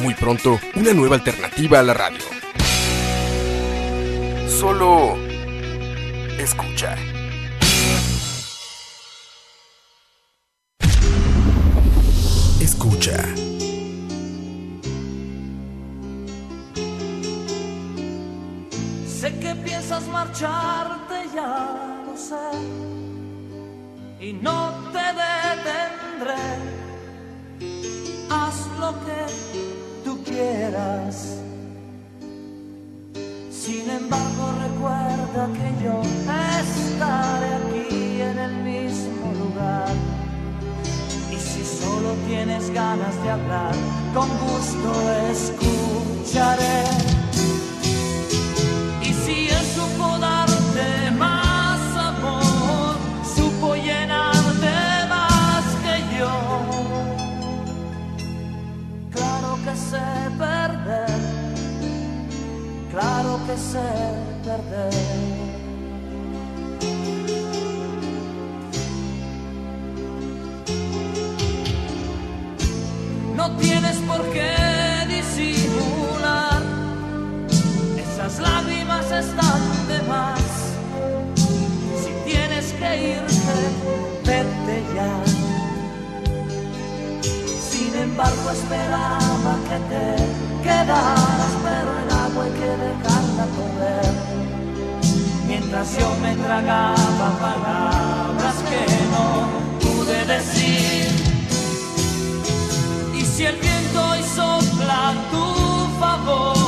Muy pronto, una nueva alternativa a la radio. Solo escucha. Escucha. Sé que piensas marcharte, ya lo sé. Y no te detendré. Haz lo que Sin embargo, recuerda que yo estaré aquí en el mismo lugar. Y si solo tienes ganas de hablar, con gusto escucharé. No tienes por qué disimular, esas lágrimas están de más. Si tienes que irte, vete ya. Sin embargo, esperaba que te quedaras, pero el agua hay que Mientras yo me tragaba palabras que no pude decir. Y si el viento hoy sopla tu favor,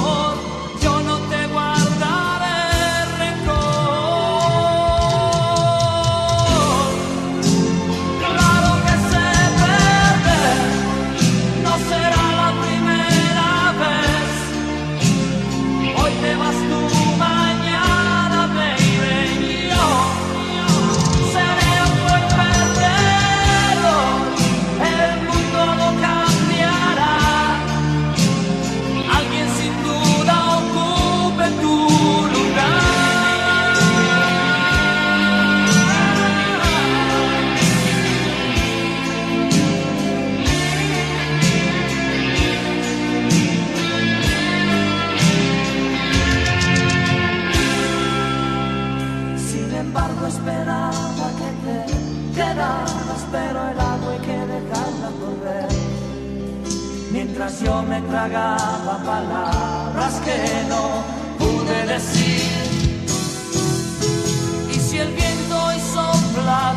Mientras yo me tragaba palabras que no pude decir. Y si el viento hoy sopla a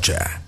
Escucha.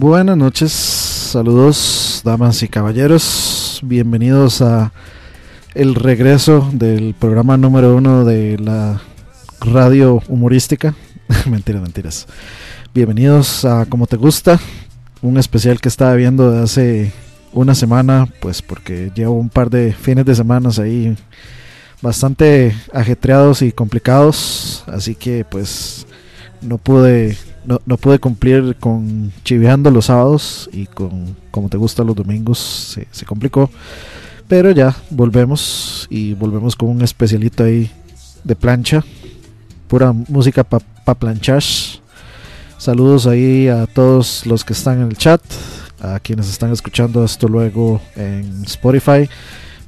Buenas noches, saludos damas y caballeros, bienvenidos a el regreso del programa número uno de la radio humorística. mentiras, mentiras. Bienvenidos a Como Te Gusta, un especial que estaba viendo de hace una semana, pues porque llevo un par de fines de semanas ahí bastante ajetreados y complicados, así que pues no pude no, no pude cumplir con chiveando los sábados y con como te gusta los domingos se, complicó. Pero ya volvemos y volvemos con un especialito ahí de plancha. Pura música para pa planchar. Saludos ahí a todos los que están en el chat, a quienes están escuchando esto luego en Spotify.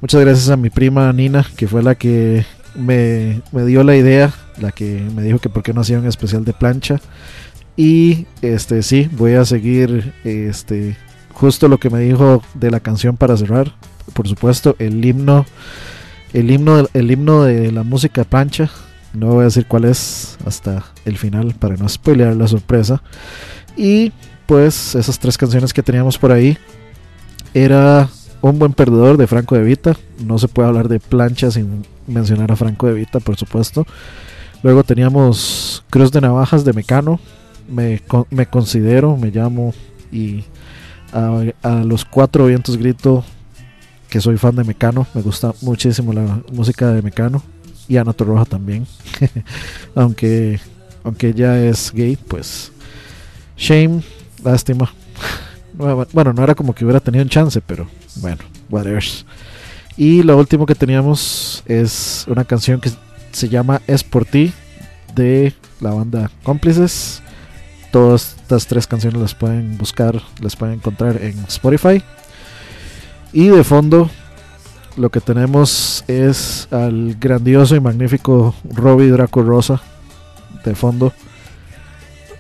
Muchas gracias a mi prima Nina, que fue la que me, me dio la idea, la que me dijo que por qué no hacía un especial de plancha. Y este sí, voy a seguir este justo lo que me dijo de la canción para cerrar. Por supuesto, el himno el himno el himno de la música plancha. No voy a decir cuál es hasta el final para no spoilear la sorpresa. Y pues esas tres canciones que teníamos por ahí era Un buen perdedor de Franco de Vita. No se puede hablar de plancha sin mencionar a Franco de Vita, por supuesto. Luego teníamos Cruz de Navajas de Mecano, me, me considero, me llamo y a, los cuatro vientos grito que soy fan de Mecano, me gusta muchísimo la música de Mecano y Ana Roja también, aunque aunque ella es gay, pues shame, lástima. Bueno, no era como que hubiera tenido un chance, pero bueno, whatever. Y lo último que teníamos es una canción que se llama Es por ti de la banda Cómplices. Todas estas tres canciones las pueden buscar, las pueden encontrar en Spotify. Y de fondo lo que tenemos es al grandioso y magnífico Robbie Draco Rosa de fondo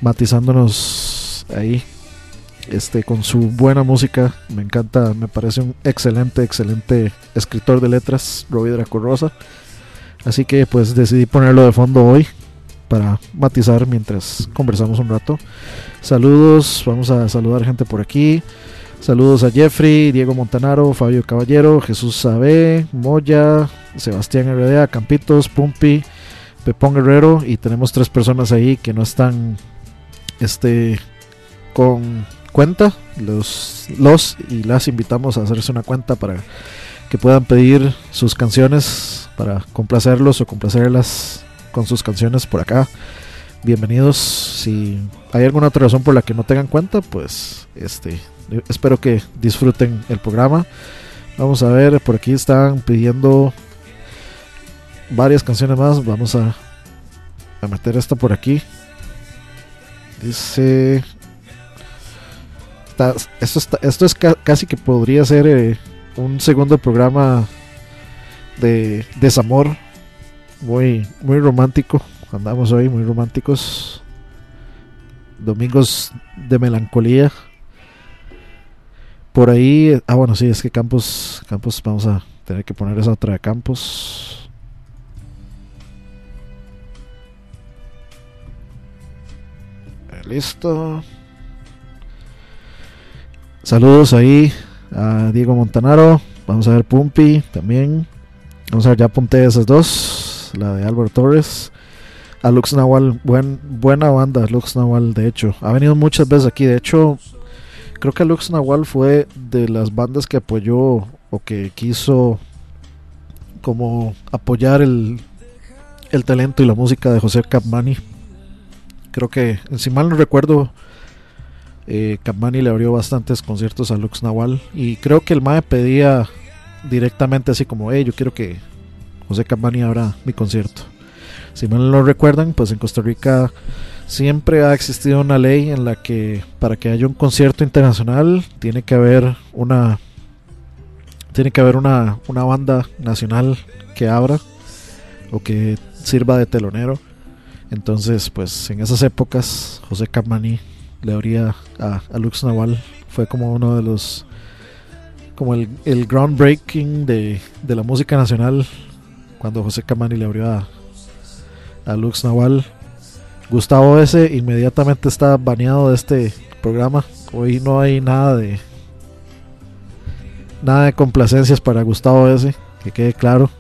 matizándonos ahí este con su buena música. Me encanta me parece un excelente excelente escritor de letras Robbie Draco Rosa. Así que pues decidí ponerlo de fondo hoy para matizar mientras conversamos un rato. Saludos, vamos a saludar gente por aquí. Saludos a Jeffrey, Diego Montanaro, Fabio Caballero, Jesús Sabe, Moya, Sebastián RDA, Campitos, Pumpi, Pepón Guerrero y tenemos tres personas ahí que no están este con cuenta. Los, los y las invitamos a hacerse una cuenta para que puedan pedir sus canciones para complacerlos o complacerlas con sus canciones por acá. Bienvenidos. Si hay alguna otra razón por la que no tengan cuenta, pues este espero que disfruten el programa. Vamos a ver, por aquí están pidiendo varias canciones más. Vamos a, meter esta por aquí. Dice. esto, esto es casi que podría ser eh, un segundo programa de desamor. Muy, muy romántico. Andamos hoy muy románticos. Domingos de melancolía. Por ahí. Ah, bueno, sí, es que Campos. Campos, vamos a tener que poner esa otra de Campos. Listo. Saludos ahí a Diego Montanaro. Vamos a ver Pumpi también. Vamos a ver, ya apunté esas dos. La de Álvaro Torres. A Lux Nahual, buen, buena banda, Lux Nahual, de hecho. Ha venido muchas veces aquí. De hecho, creo que Lux Nahual fue de las bandas que apoyó o que quiso como apoyar el, el talento y la música de José Capmani Creo que, si mal no recuerdo, eh, le abrió bastantes conciertos a Lux Nahual. Y creo que el MAE pedía directamente así como, hey, yo quiero que José Capmani abra mi concierto. Si mal no recuerdan, pues en Costa Rica siempre ha existido una ley en la que para que haya un concierto internacional tiene que haber una tiene que haber una, una banda nacional que abra o que sirva de telonero entonces, pues en esas épocas, José Capmani le abría a, Lux Nahual. Fue como uno de los. como el, groundbreaking de, la música nacional. Cuando José Capmani le abrió a, a Lux Nahual. Gustavo S. inmediatamente está baneado de este programa. Hoy no hay nada de. Nada de complacencias para Gustavo S. Que quede claro.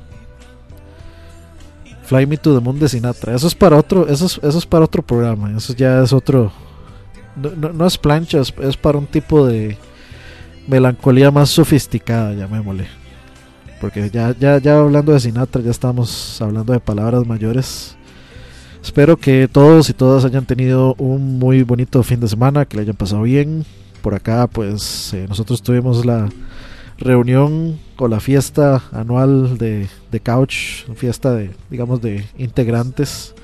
Fly Me to the Moon de Sinatra. Eso es para otro, eso es, eso es para otro programa. Eso ya es otro. No, es plancha, es, para un tipo de melancolía más sofisticada, llamémosle. Porque ya, ya, ya hablando de Sinatra, ya estamos hablando de palabras mayores. Espero que todos y todas hayan tenido un muy bonito fin de semana, que le hayan pasado bien. Por acá, pues eh, nosotros tuvimos la reunión o la fiesta anual de, de Couch, fiesta de, digamos, de integrantes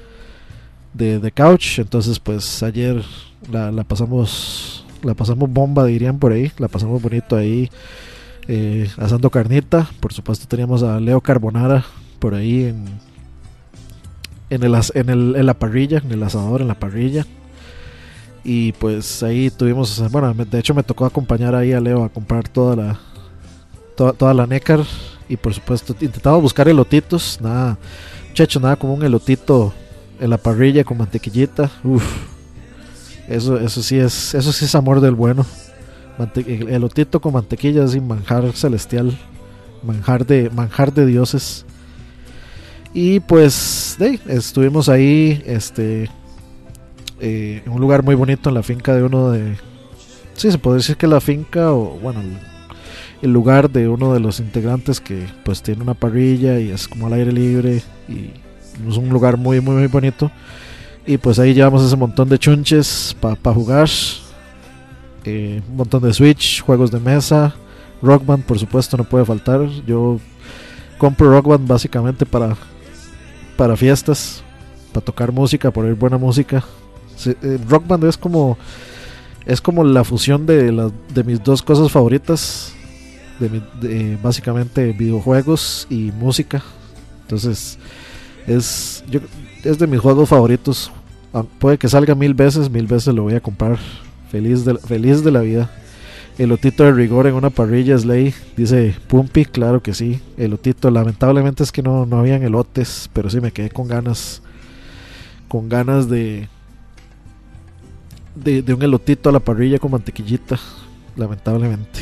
de, de Couch. Entonces, pues ayer la, la, pasamos, la pasamos bomba, dirían por ahí, la pasamos bonito ahí, eh, asando carnita. Por supuesto, teníamos a Leo Carbonara por ahí en, en, el, en, el, en la parrilla, en el asador, en la parrilla. Y pues ahí tuvimos, bueno, de hecho me tocó acompañar ahí a Leo a comprar toda la, toda, la nécar y por supuesto intentaba buscar elotitos, nada, muchacho, nada como un elotito en la parrilla con mantequillita, uff, eso, eso sí es, eso sí es amor del bueno, elotito con mantequilla es manjar celestial, manjar de, manjar de dioses. Y pues estuvimos ahí, este, eh, en un lugar muy bonito en la finca de uno de, sí, se puede decir que la finca o bueno, el lugar de uno de los integrantes que pues tiene una parrilla y es como al aire libre y es un lugar muy muy muy bonito y pues ahí llevamos ese montón de chunches para jugar eh, un montón de switch juegos de mesa rock por supuesto no puede faltar yo compro rock básicamente para para fiestas para tocar música para oír buena música eh, rock es como es como la fusión de, de mis dos cosas favoritas básicamente videojuegos y música. Entonces, es, es de mis juegos favoritos. Ah, puede que salga mil veces, mil veces lo voy a comprar. Feliz de, feliz de la vida. El otito de rigor en una parrilla Slay, dice Pumpi, claro que sí. El otito, lamentablemente es que no, no habían elotes, pero sí me quedé con ganas. Con ganas de, de, un elotito a la parrilla con mantequillita, lamentablemente.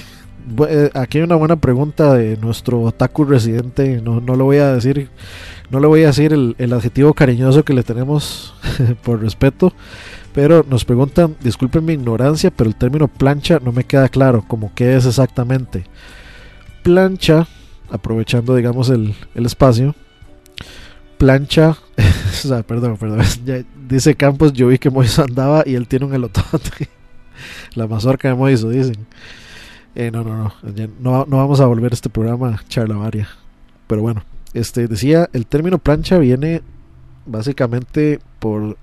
Eh, aquí hay una buena pregunta de nuestro otaku residente. No, no lo voy a decir, no le voy a decir el, adjetivo cariñoso que le tenemos por respeto. Pero nos preguntan, disculpen mi ignorancia, pero el término plancha no me queda claro, como qué es exactamente. Plancha, aprovechando digamos el, el espacio, plancha o sea, perdón, perdón. dice Campos, yo vi que Moiso andaba y él tiene un elotote. La mazorca de Moiso, dicen. Eh, no, no, no, no. No vamos a volver a este programa charlavaria. Pero bueno, este decía, el término plancha viene básicamente por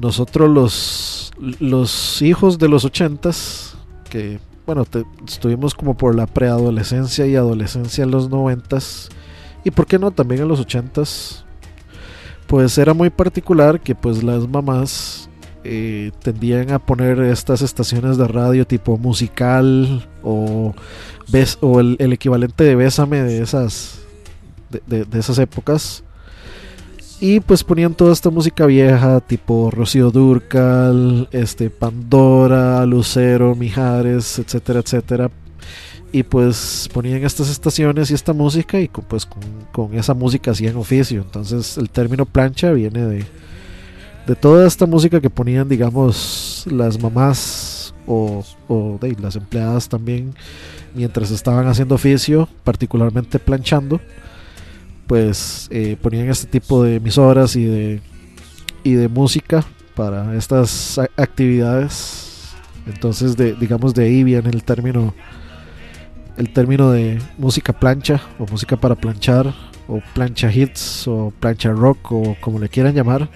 nosotros los, los hijos de los ochentas, que bueno, estuvimos como por la preadolescencia y adolescencia en los noventas, y por qué no también en los ochentas, pues era muy particular que pues las mamás eh, tendían a poner estas estaciones de radio tipo musical o, o el, equivalente de Bésame de esas, de esas épocas y pues ponían toda esta música vieja, tipo Rocío Durcal, este, Pandora, Lucero, Mijares, etcétera, etcétera. Y pues ponían estas estaciones y esta música y pues con, esa música hacían oficio. Entonces el término plancha viene de, de toda esta música que ponían, digamos, las mamás o, o de, las empleadas también mientras estaban haciendo oficio, particularmente planchando pues eh, ponían este tipo de emisoras y de, y de música para estas actividades. Entonces, de, digamos, de ahí viene el término, el término de música plancha o música para planchar o plancha hits o plancha rock o como le quieran llamar.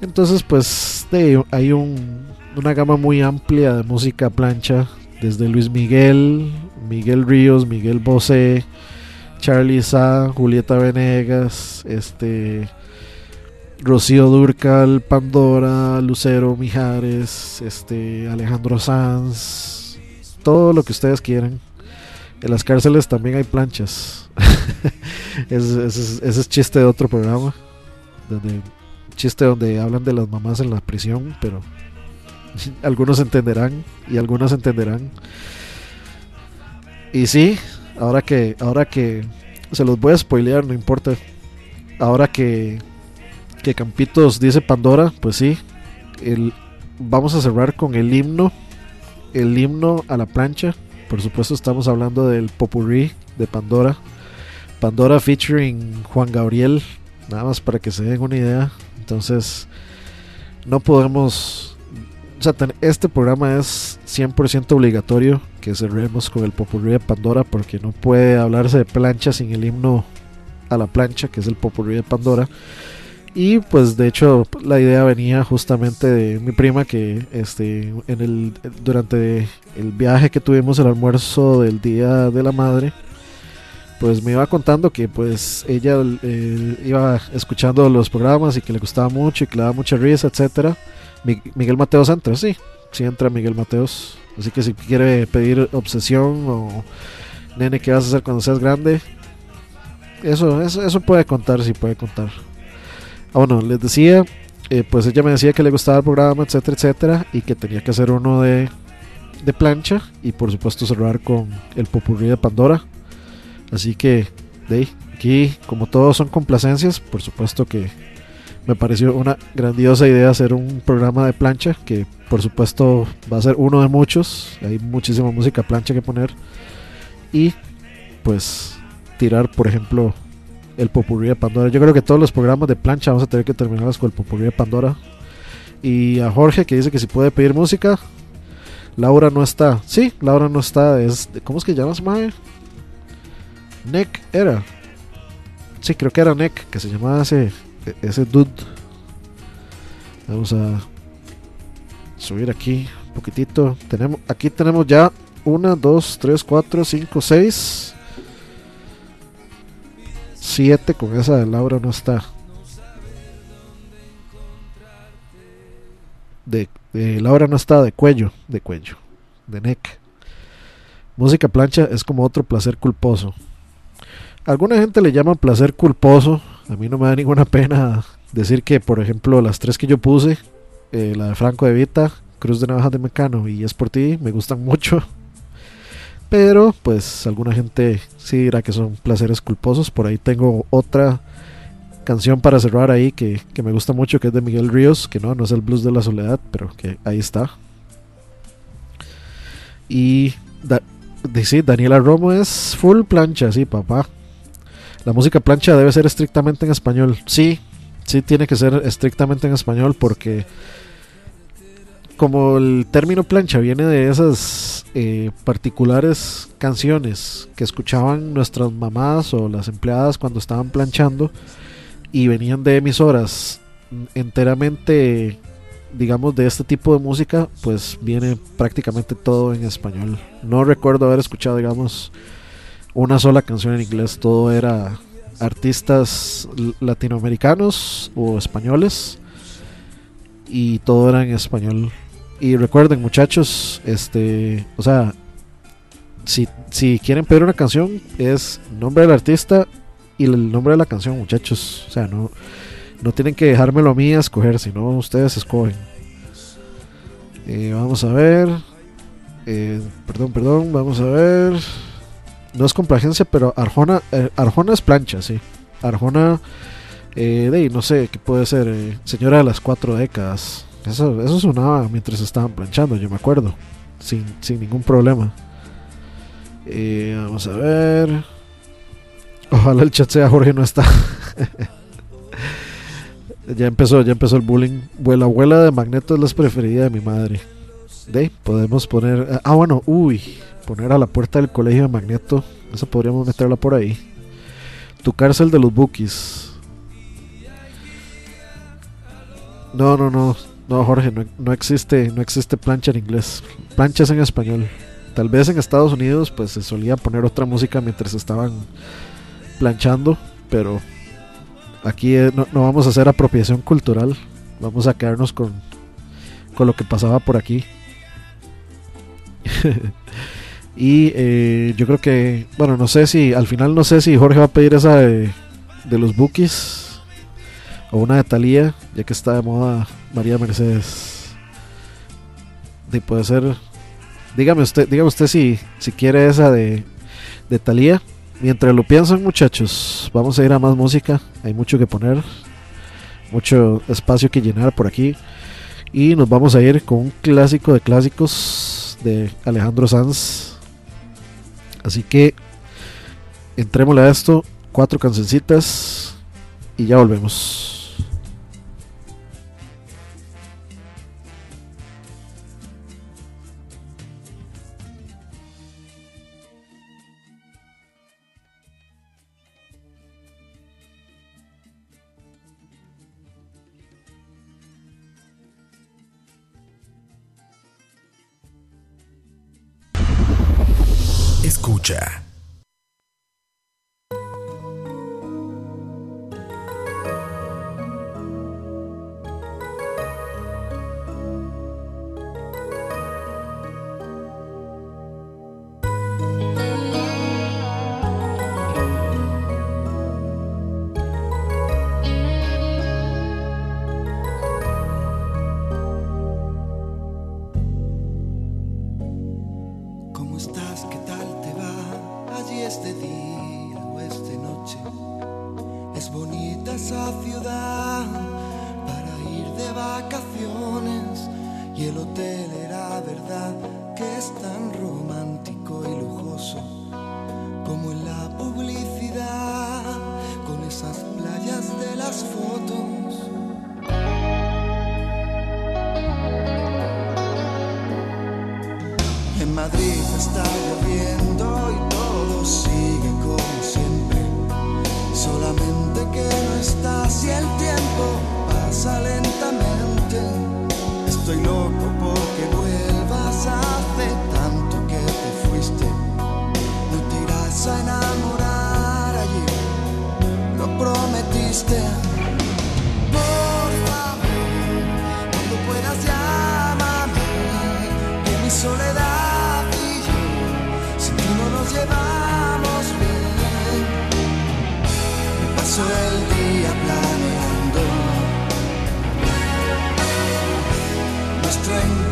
Entonces, pues hay un, una gama muy amplia de música plancha, desde Luis Miguel, Miguel Ríos, Miguel Bosé, Charlie Sa, Julieta Venegas, este Rocío Durcal, Pandora, Lucero Mijares, este Alejandro Sanz, todo lo que ustedes quieran. En las cárceles también hay planchas. ese, es chiste de otro programa. Donde, chiste donde hablan de las mamás en la prisión, pero algunos entenderán y algunas entenderán. Y sí, Ahora que, ahora que se los voy a spoilear, no importa. Ahora que, que Campitos dice Pandora, pues sí. El, vamos a cerrar con el himno. El himno a la plancha. Por supuesto, estamos hablando del Popurrí de Pandora. Pandora featuring Juan Gabriel. Nada más para que se den una idea. Entonces, no podemos. O sea, este programa es 100% obligatorio que cerremos con el popurrí de Pandora porque no puede hablarse de plancha sin el himno a la plancha, que es el popurrí de Pandora. Y pues de hecho la idea venía justamente de mi prima que este en el durante el viaje que tuvimos el almuerzo del día de la madre pues me iba contando que pues ella eh, iba escuchando los programas y que le gustaba mucho y que le daba mucha risa, etcétera. Miguel Mateos entra, sí, sí entra Miguel Mateos Así que si quiere pedir obsesión o nene, ¿qué vas a hacer cuando seas grande? Eso, eso, eso puede contar, sí puede contar. Ah, bueno, les decía, eh, pues ella me decía que le gustaba el programa, etcétera, etcétera, y que tenía que hacer uno de, de plancha y por supuesto cerrar con el popurrí de Pandora. Así que, de aquí, como todos son complacencias, por supuesto que me pareció una grandiosa idea hacer un programa de plancha que por supuesto va a ser uno de muchos. Hay muchísima música plancha que poner. Y pues tirar, por ejemplo, el popurrí de Pandora. Yo creo que todos los programas de plancha vamos a tener que terminarlos con el popurrí de Pandora. Y a Jorge que dice que si puede pedir música. Laura no está. Sí, Laura no está. Es, ¿Cómo es que llama su madre? Nick era. Sí, creo que era Nick, que se llamaba ese, ese dude. Vamos a subir aquí un poquitito. Tenemos, aquí tenemos ya 1, 2, 3, 4, 5, 6, 7. Con esa de Laura no está. De, de Laura no está de cuello, de cuello, de neck. Música plancha es como otro placer culposo. Alguna gente le llama placer culposo. A mí no me da ninguna pena decir que, por ejemplo, las tres que yo puse eh, la de Franco de Vita, Cruz de Navajas de Mecano y Es por ti, me gustan mucho. Pero pues alguna gente sí dirá que son placeres culposos. Por ahí tengo otra canción para cerrar ahí que, me gusta mucho, que es de Miguel Ríos, que no, no es el blues de la soledad, pero que ahí está. Y sí, Daniela Romo es full plancha, sí, papá. La música plancha debe ser estrictamente en español. Sí, sí tiene que ser estrictamente en español porque como el término plancha viene de esas eh, particulares canciones que escuchaban nuestras mamás o las empleadas cuando estaban planchando y venían de emisoras enteramente digamos de este tipo de música pues viene prácticamente todo en español no recuerdo haber escuchado digamos una sola canción en inglés todo era artistas latinoamericanos o españoles y todo era en español y recuerden, muchachos, este, o sea, si, si quieren pedir una canción, es nombre del artista y el nombre de la canción, muchachos. O sea, no, no tienen que dejármelo a mí a escoger, sino ustedes escogen. Eh, vamos a ver. Eh, perdón, perdón, vamos a ver. No es complacencia, pero Arjona, eh, Arjona es plancha, sí. Arjona, de no sé, ¿qué puede ser? señora de las cuatro décadas. Eso, eso sonaba mientras estaban planchando, yo me acuerdo. Sin, ningún problema. Eh, vamos a ver. Ojalá el chat sea Jorge no está. ya empezó, ya empezó el bullying. La abuela de Magneto es la preferida de mi madre. De podemos poner. Ah, bueno, uy. Poner a la puerta del colegio de Magneto. Eso podríamos meterla por ahí. Tu cárcel de los bookies. No, no, no. No, Jorge, no, existe, no existe plancha en inglés. Planchas en español. Tal vez en Estados Unidos pues se solía poner otra música mientras estaban planchando, pero aquí eh, no, vamos a hacer apropiación cultural. Vamos a quedarnos con, con lo que pasaba por aquí. y eh, yo creo que, bueno, no sé si, al final no sé si Jorge va a pedir esa de, los bookies o una de Thalía, ya que está de moda María Mercedes. Y puede ser. Dígame usted, dígame usted si, si quiere esa de, de Thalía. Mientras lo piensan, muchachos, vamos a ir a más música. Hay mucho que poner, mucho espacio que llenar por aquí. Y nos vamos a ir con un clásico de clásicos de Alejandro Sanz. Así que entrémosle a esto. Cuatro cancioncitas y ya volvemos. Escucha. Vuelve pronto, te esperamos.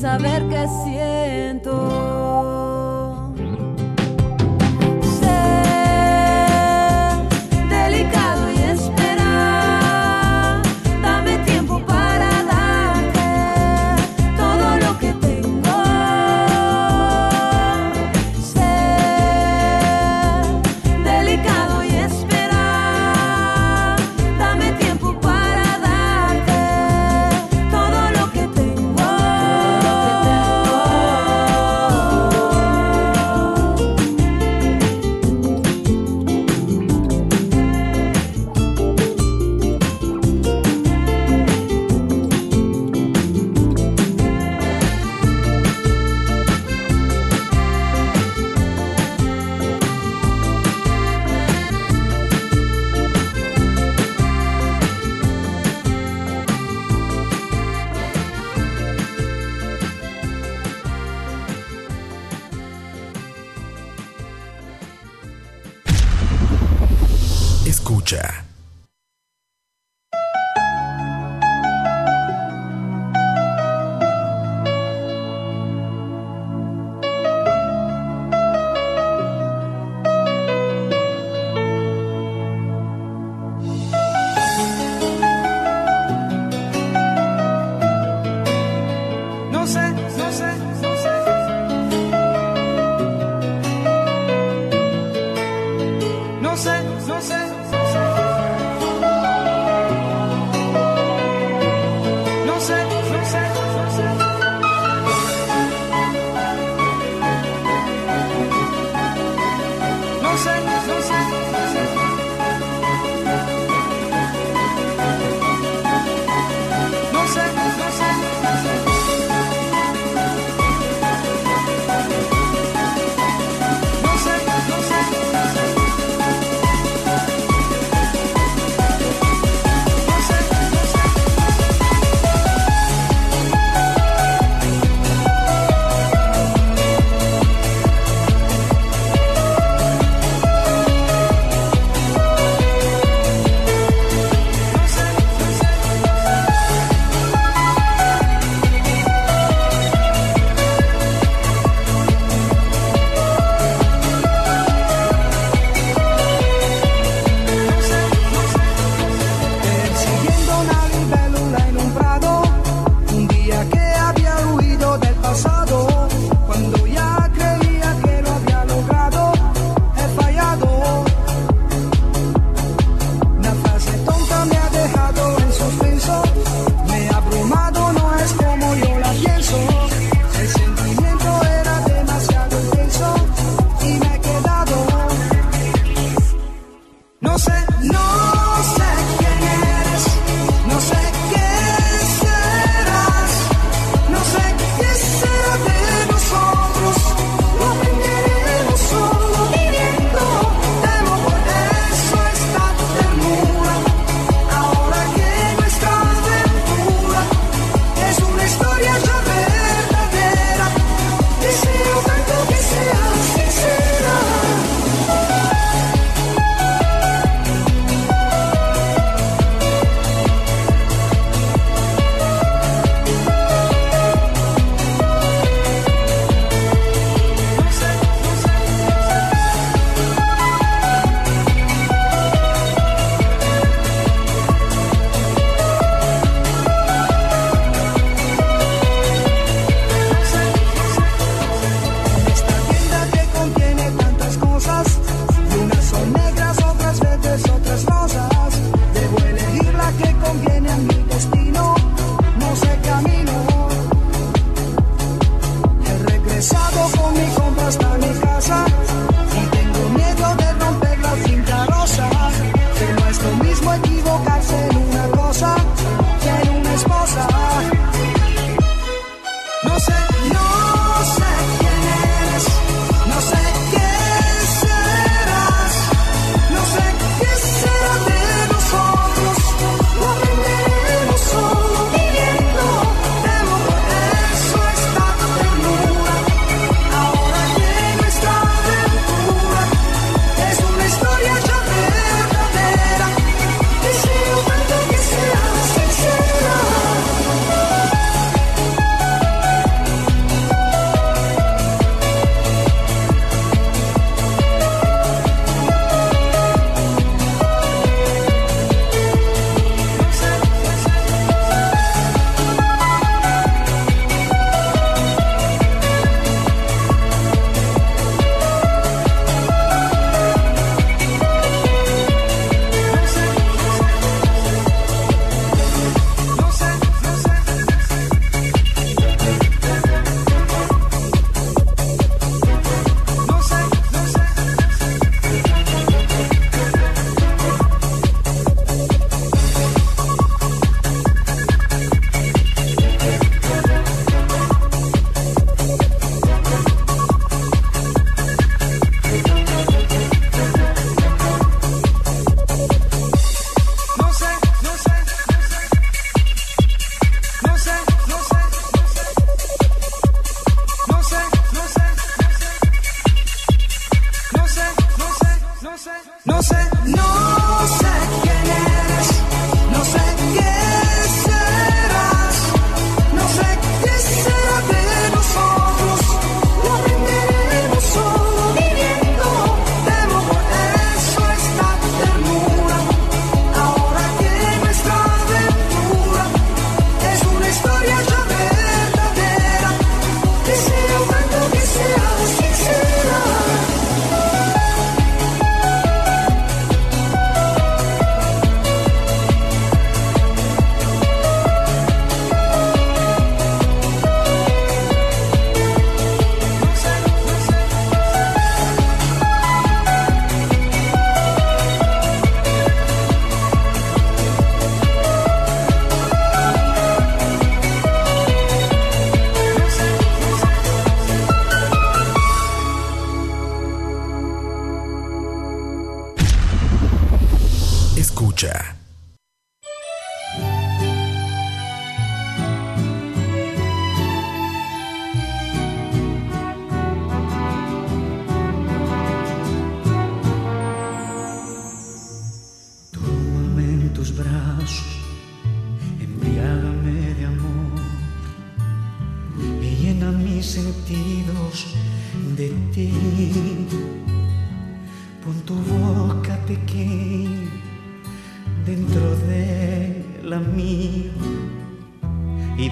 Saber qué siento.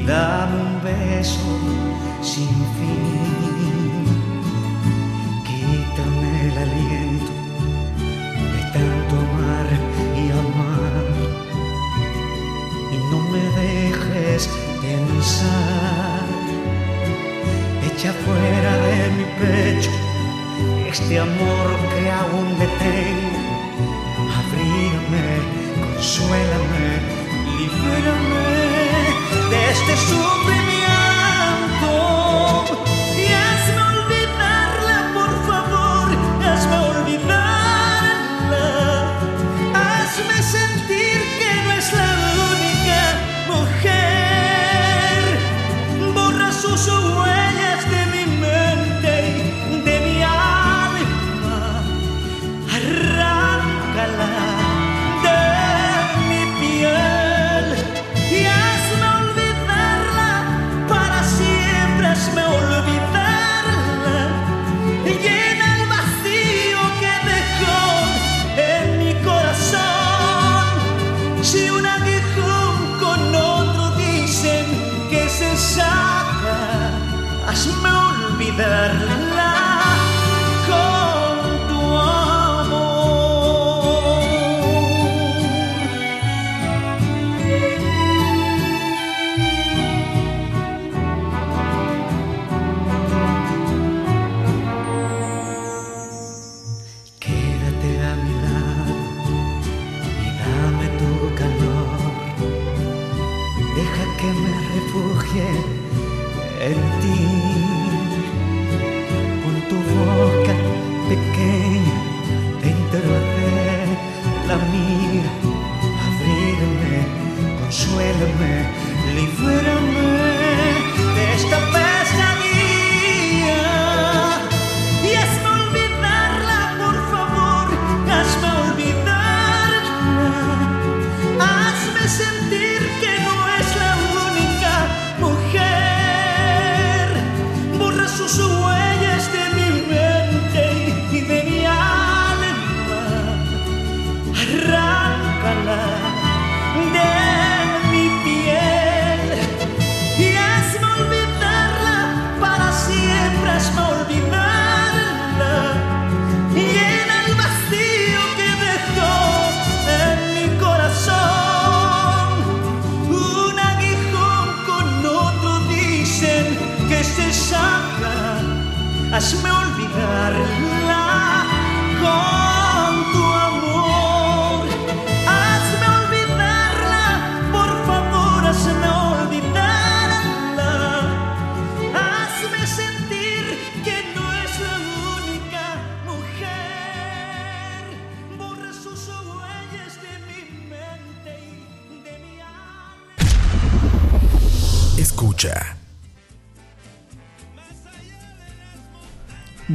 Dame un beso sin fin.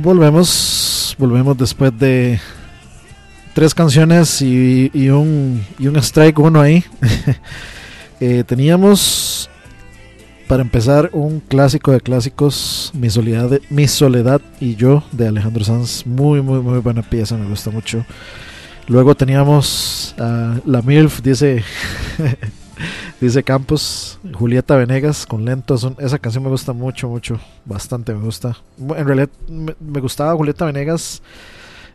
Volvemos, volvemos después de tres canciones y, un, y un strike uno ahí. Eh, teníamos para empezar un clásico de clásicos, Mi Soledad, Mi Soledad y yo de Alejandro Sanz. Muy, muy, muy buena pieza, me gusta mucho. Luego teníamos a La MILF, dice, dice Campos, Julieta Venegas con Lentos. Esa canción me gusta mucho, mucho, bastante me gusta. En realidad me, gustaba Julieta Venegas.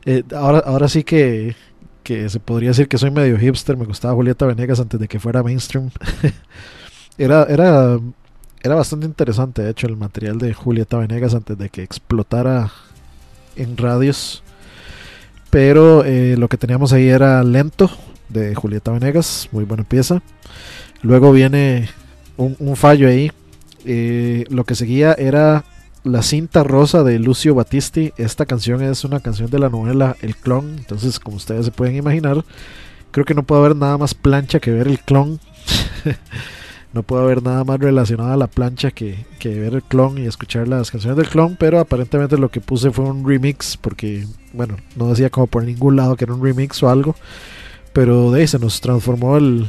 Eh, ahora, ahora sí que, que se podría decir que soy medio hipster. Me gustaba Julieta Venegas antes de que fuera mainstream. era, era, era bastante interesante, de hecho, el material de Julieta Venegas antes de que explotara en radios. Pero eh, lo que teníamos ahí era Lento de Julieta Venegas, muy buena pieza. Luego viene un, un fallo ahí. Eh, lo que seguía era La cinta rosa de Lucio Battisti. Esta canción es una canción de la novela El clon. Entonces, como ustedes se pueden imaginar, creo que no puede haber nada más plancha que ver el clon. no puede haber nada más relacionado a la plancha que, que, ver el clon y escuchar las canciones del clon, pero aparentemente lo que puse fue un remix, porque, bueno, no decía como por ningún lado que era un remix o algo, pero de ahí se nos transformó el,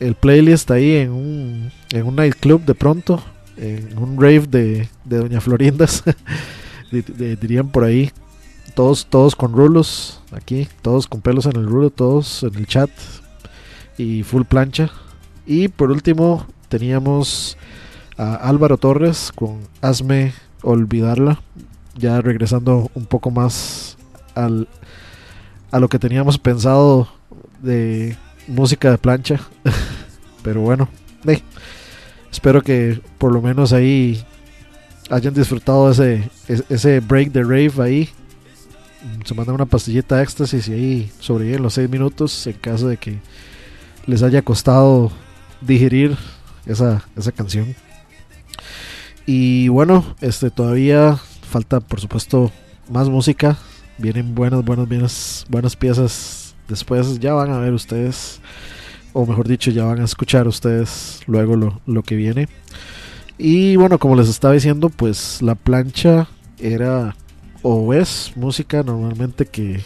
el playlist ahí en un, en un nightclub de pronto, en un rave de, de Doña Florindas, dirían por ahí. Todos, todos con rulos aquí, todos con pelos en el rulo, todos en el chat y full plancha. Y por último teníamos a Álvaro Torres con Hazme Olvidarla, ya regresando un poco más al, a lo que teníamos pensado de música de plancha. Pero bueno, espero que por lo menos ahí hayan disfrutado ese, ese break de rave ahí. Se manda una pastillita de éxtasis y ahí sobreviven los 6 minutos en caso de que les haya costado digerir esa, esa canción. Y bueno, este todavía falta por supuesto más música. Vienen buenas, buenas, buenas, buenas piezas. Después ya van a ver ustedes, o mejor dicho, ya van a escuchar ustedes luego lo, lo que viene. Y bueno, como les estaba diciendo, pues la plancha era o es música normalmente que,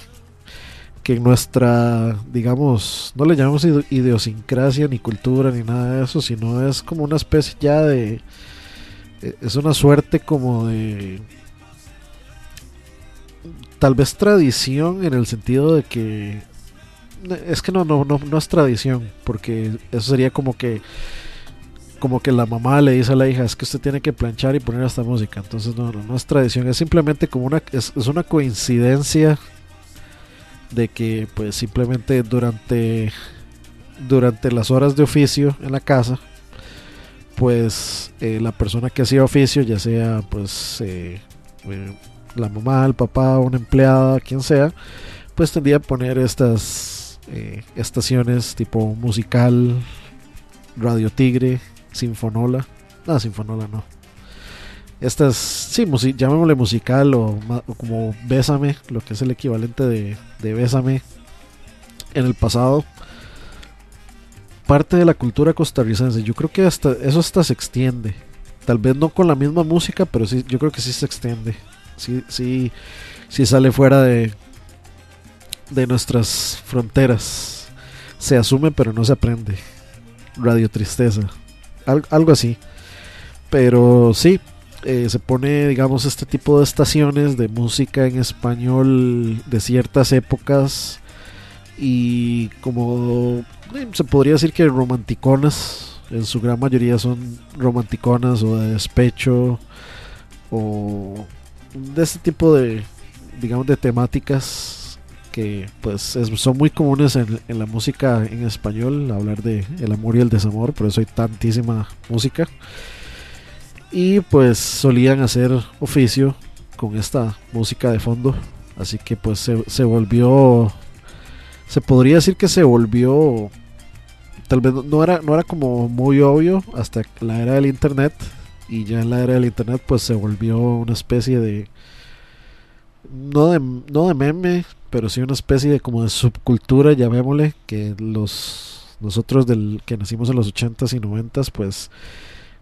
que en nuestra, digamos, no le llamamos idiosincrasia ni cultura ni nada de eso, sino es como una especie ya de... E, es una suerte como de... Tal vez tradición en el sentido de que... Es que no, no, no, no es tradición, porque eso sería como que como que la mamá le dice a la hija, es que usted tiene que planchar y poner esta música. Entonces no, no, es tradición, es simplemente como una, es, es, una coincidencia de que pues simplemente durante, durante las horas de oficio en la casa, pues eh, la persona que hacía oficio, ya sea pues eh, eh, la mamá, el papá, una empleada, quien sea, pues tendría a poner estas eh, estaciones tipo musical, Radio Tigre, Sinfonola. No, Sinfonola no. Estas, sí, llamémosle musical o, o, como Bésame, lo que es el equivalente de, de Bésame en el pasado. Parte de la cultura costarricense. Yo creo que hasta eso hasta se extiende. Tal vez no con la misma música, pero sí, yo creo que sí se extiende. Sí, sí, sí sale fuera de, de nuestras fronteras. Se asume, pero no se aprende. Radio Tristeza algo así. Pero sí, eh, se pone, digamos, este tipo de estaciones de música en español de ciertas épocas y como eh, se podría decir que romanticonas, en su gran mayoría son romanticonas o de despecho o de este tipo de, digamos, de temáticas que pues son muy comunes en, la música en español, hablar de el amor y el desamor, por eso hay tantísima música. Y pues solían hacer oficio con esta música de fondo, así que pues se, se volvió, se podría decir que se volvió, tal vez no era, no era como muy obvio hasta la era del internet, y ya en la era del internet pues se volvió una especie de no de, no de meme, pero sí una especie de como de subcultura, llamémosle, que los nosotros del que nacimos en los 80s y 90s, pues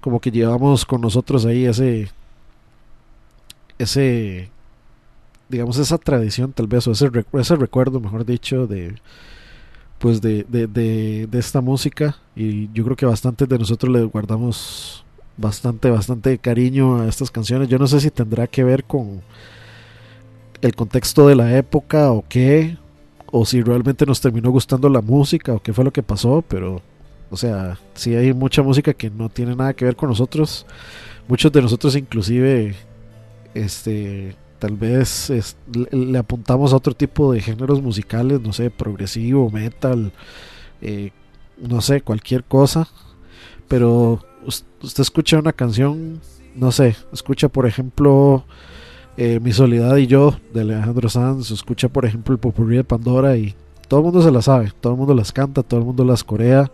como que llevamos con nosotros ahí ese ese digamos esa tradición tal vez o ese, ese recuerdo mejor dicho de pues de, de, de, de, esta música. Y yo creo que bastantes de nosotros le guardamos bastante bastante cariño a estas canciones. Yo no sé si tendrá que ver con el contexto de la época o qué, o si realmente nos terminó gustando la música o qué fue lo que pasó, pero, o sea, si hay mucha música que no tiene nada que ver con nosotros, muchos de nosotros inclusive, este, tal vez le, apuntamos a otro tipo de géneros musicales, no sé, progresivo, metal, eh, no sé, cualquier cosa, pero usted escucha una canción, no sé, escucha por ejemplo eh, Mi Soledad y Yo de Alejandro Sanz, escucha por ejemplo el Popurrí de Pandora y todo el mundo se las sabe, todo el mundo las canta, todo el mundo las corea.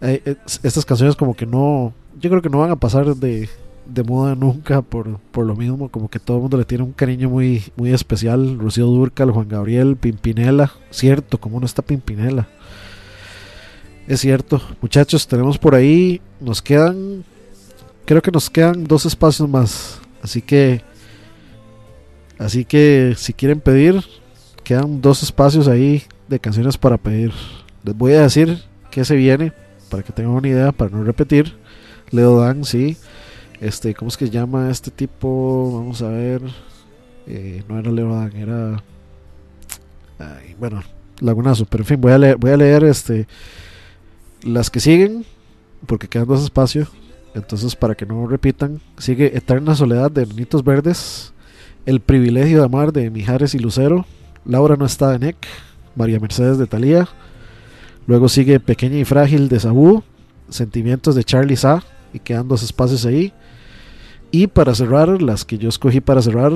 Eh, estas canciones como que no, yo creo que no van a pasar de, de moda nunca por, por lo mismo, como que todo el mundo le tiene un cariño muy, muy especial. Rocío Durcal, Juan Gabriel, Pimpinela, cierto, como no está Pimpinela. Es cierto, muchachos, tenemos por ahí, nos quedan, creo que nos quedan dos espacios más, así que, así que si quieren pedir, quedan dos espacios ahí de canciones para pedir. Les voy a decir que se viene, para que tengan una idea, para no repetir. Leo Dan, sí. Este, ¿cómo es que se llama este tipo? Vamos a ver. Eh, no era Leo Dan, era. bueno, Lagunazo. Pero en fin, voy a leer, voy a leer este, las que siguen, porque quedan dos espacios. Entonces, para que no repitan, sigue Eterna Soledad de Nitos Verdes. El privilegio de amar de Mijares y Lucero. Laura no está de NEC. María Mercedes de Thalía. Luego sigue Pequeña y Frágil de Sabú. Sentimientos de Charlie Sa. Y quedan dos espacios ahí. Y para cerrar, las que yo escogí para cerrar,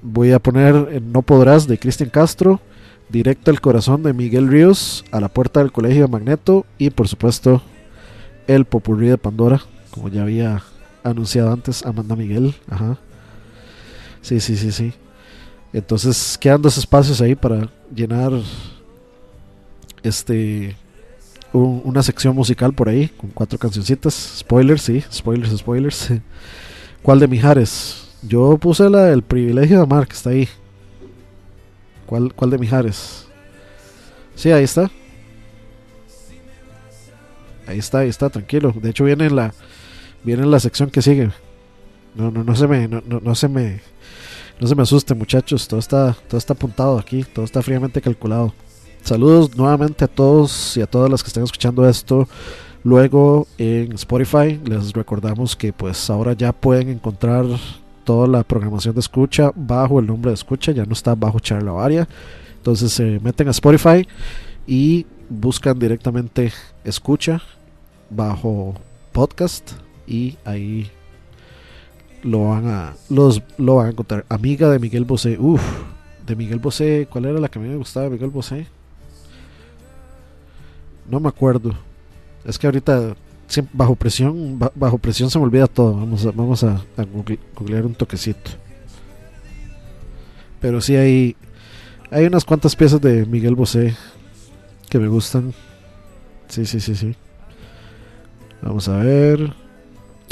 voy a poner No Podrás de Cristian Castro. Directo al corazón de Miguel Ríos. A la puerta del colegio de Magneto. Y por supuesto, el popurrí de Pandora. Como ya había anunciado antes, Amanda Miguel. Ajá. Sí, sí, sí, sí. Entonces quedan dos espacios ahí para llenar este un- una sección musical por ahí con cuatro cancioncitas. Spoilers, sí, spoilers, spoilers. ¿Cuál de Mijares? Yo puse la del privilegio de amar que está ahí. ¿Cuál, cuál de Mijares? Sí, ahí está. Ahí está, ahí está, tranquilo. De hecho viene en la viene en la sección que sigue. No, no, no se me, no, no, no se me, no se me asusten, muchachos. Todo está, todo está apuntado aquí, todo está fríamente calculado. Saludos nuevamente a todos y a todas las que estén escuchando esto. Luego en Spotify les recordamos que pues ahora ya pueden encontrar toda la programación de escucha bajo el nombre de escucha, ya no está bajo charla varia. Entonces se meten a Spotify y buscan directamente escucha bajo podcast y ahí lo van a los lo van a encontrar. Amiga de Miguel Bosé, uff, de Miguel Bosé, ¿cuál era la que a mí me gustaba de Miguel Bosé? No me acuerdo. Es que ahorita bajo presión, ba- bajo presión se me olvida todo. Vamos a, vamos a, a google- googlear un toquecito. Pero sí hay hay unas cuantas piezas de Miguel Bosé que me gustan. Sí, sí, sí, sí. Vamos a ver.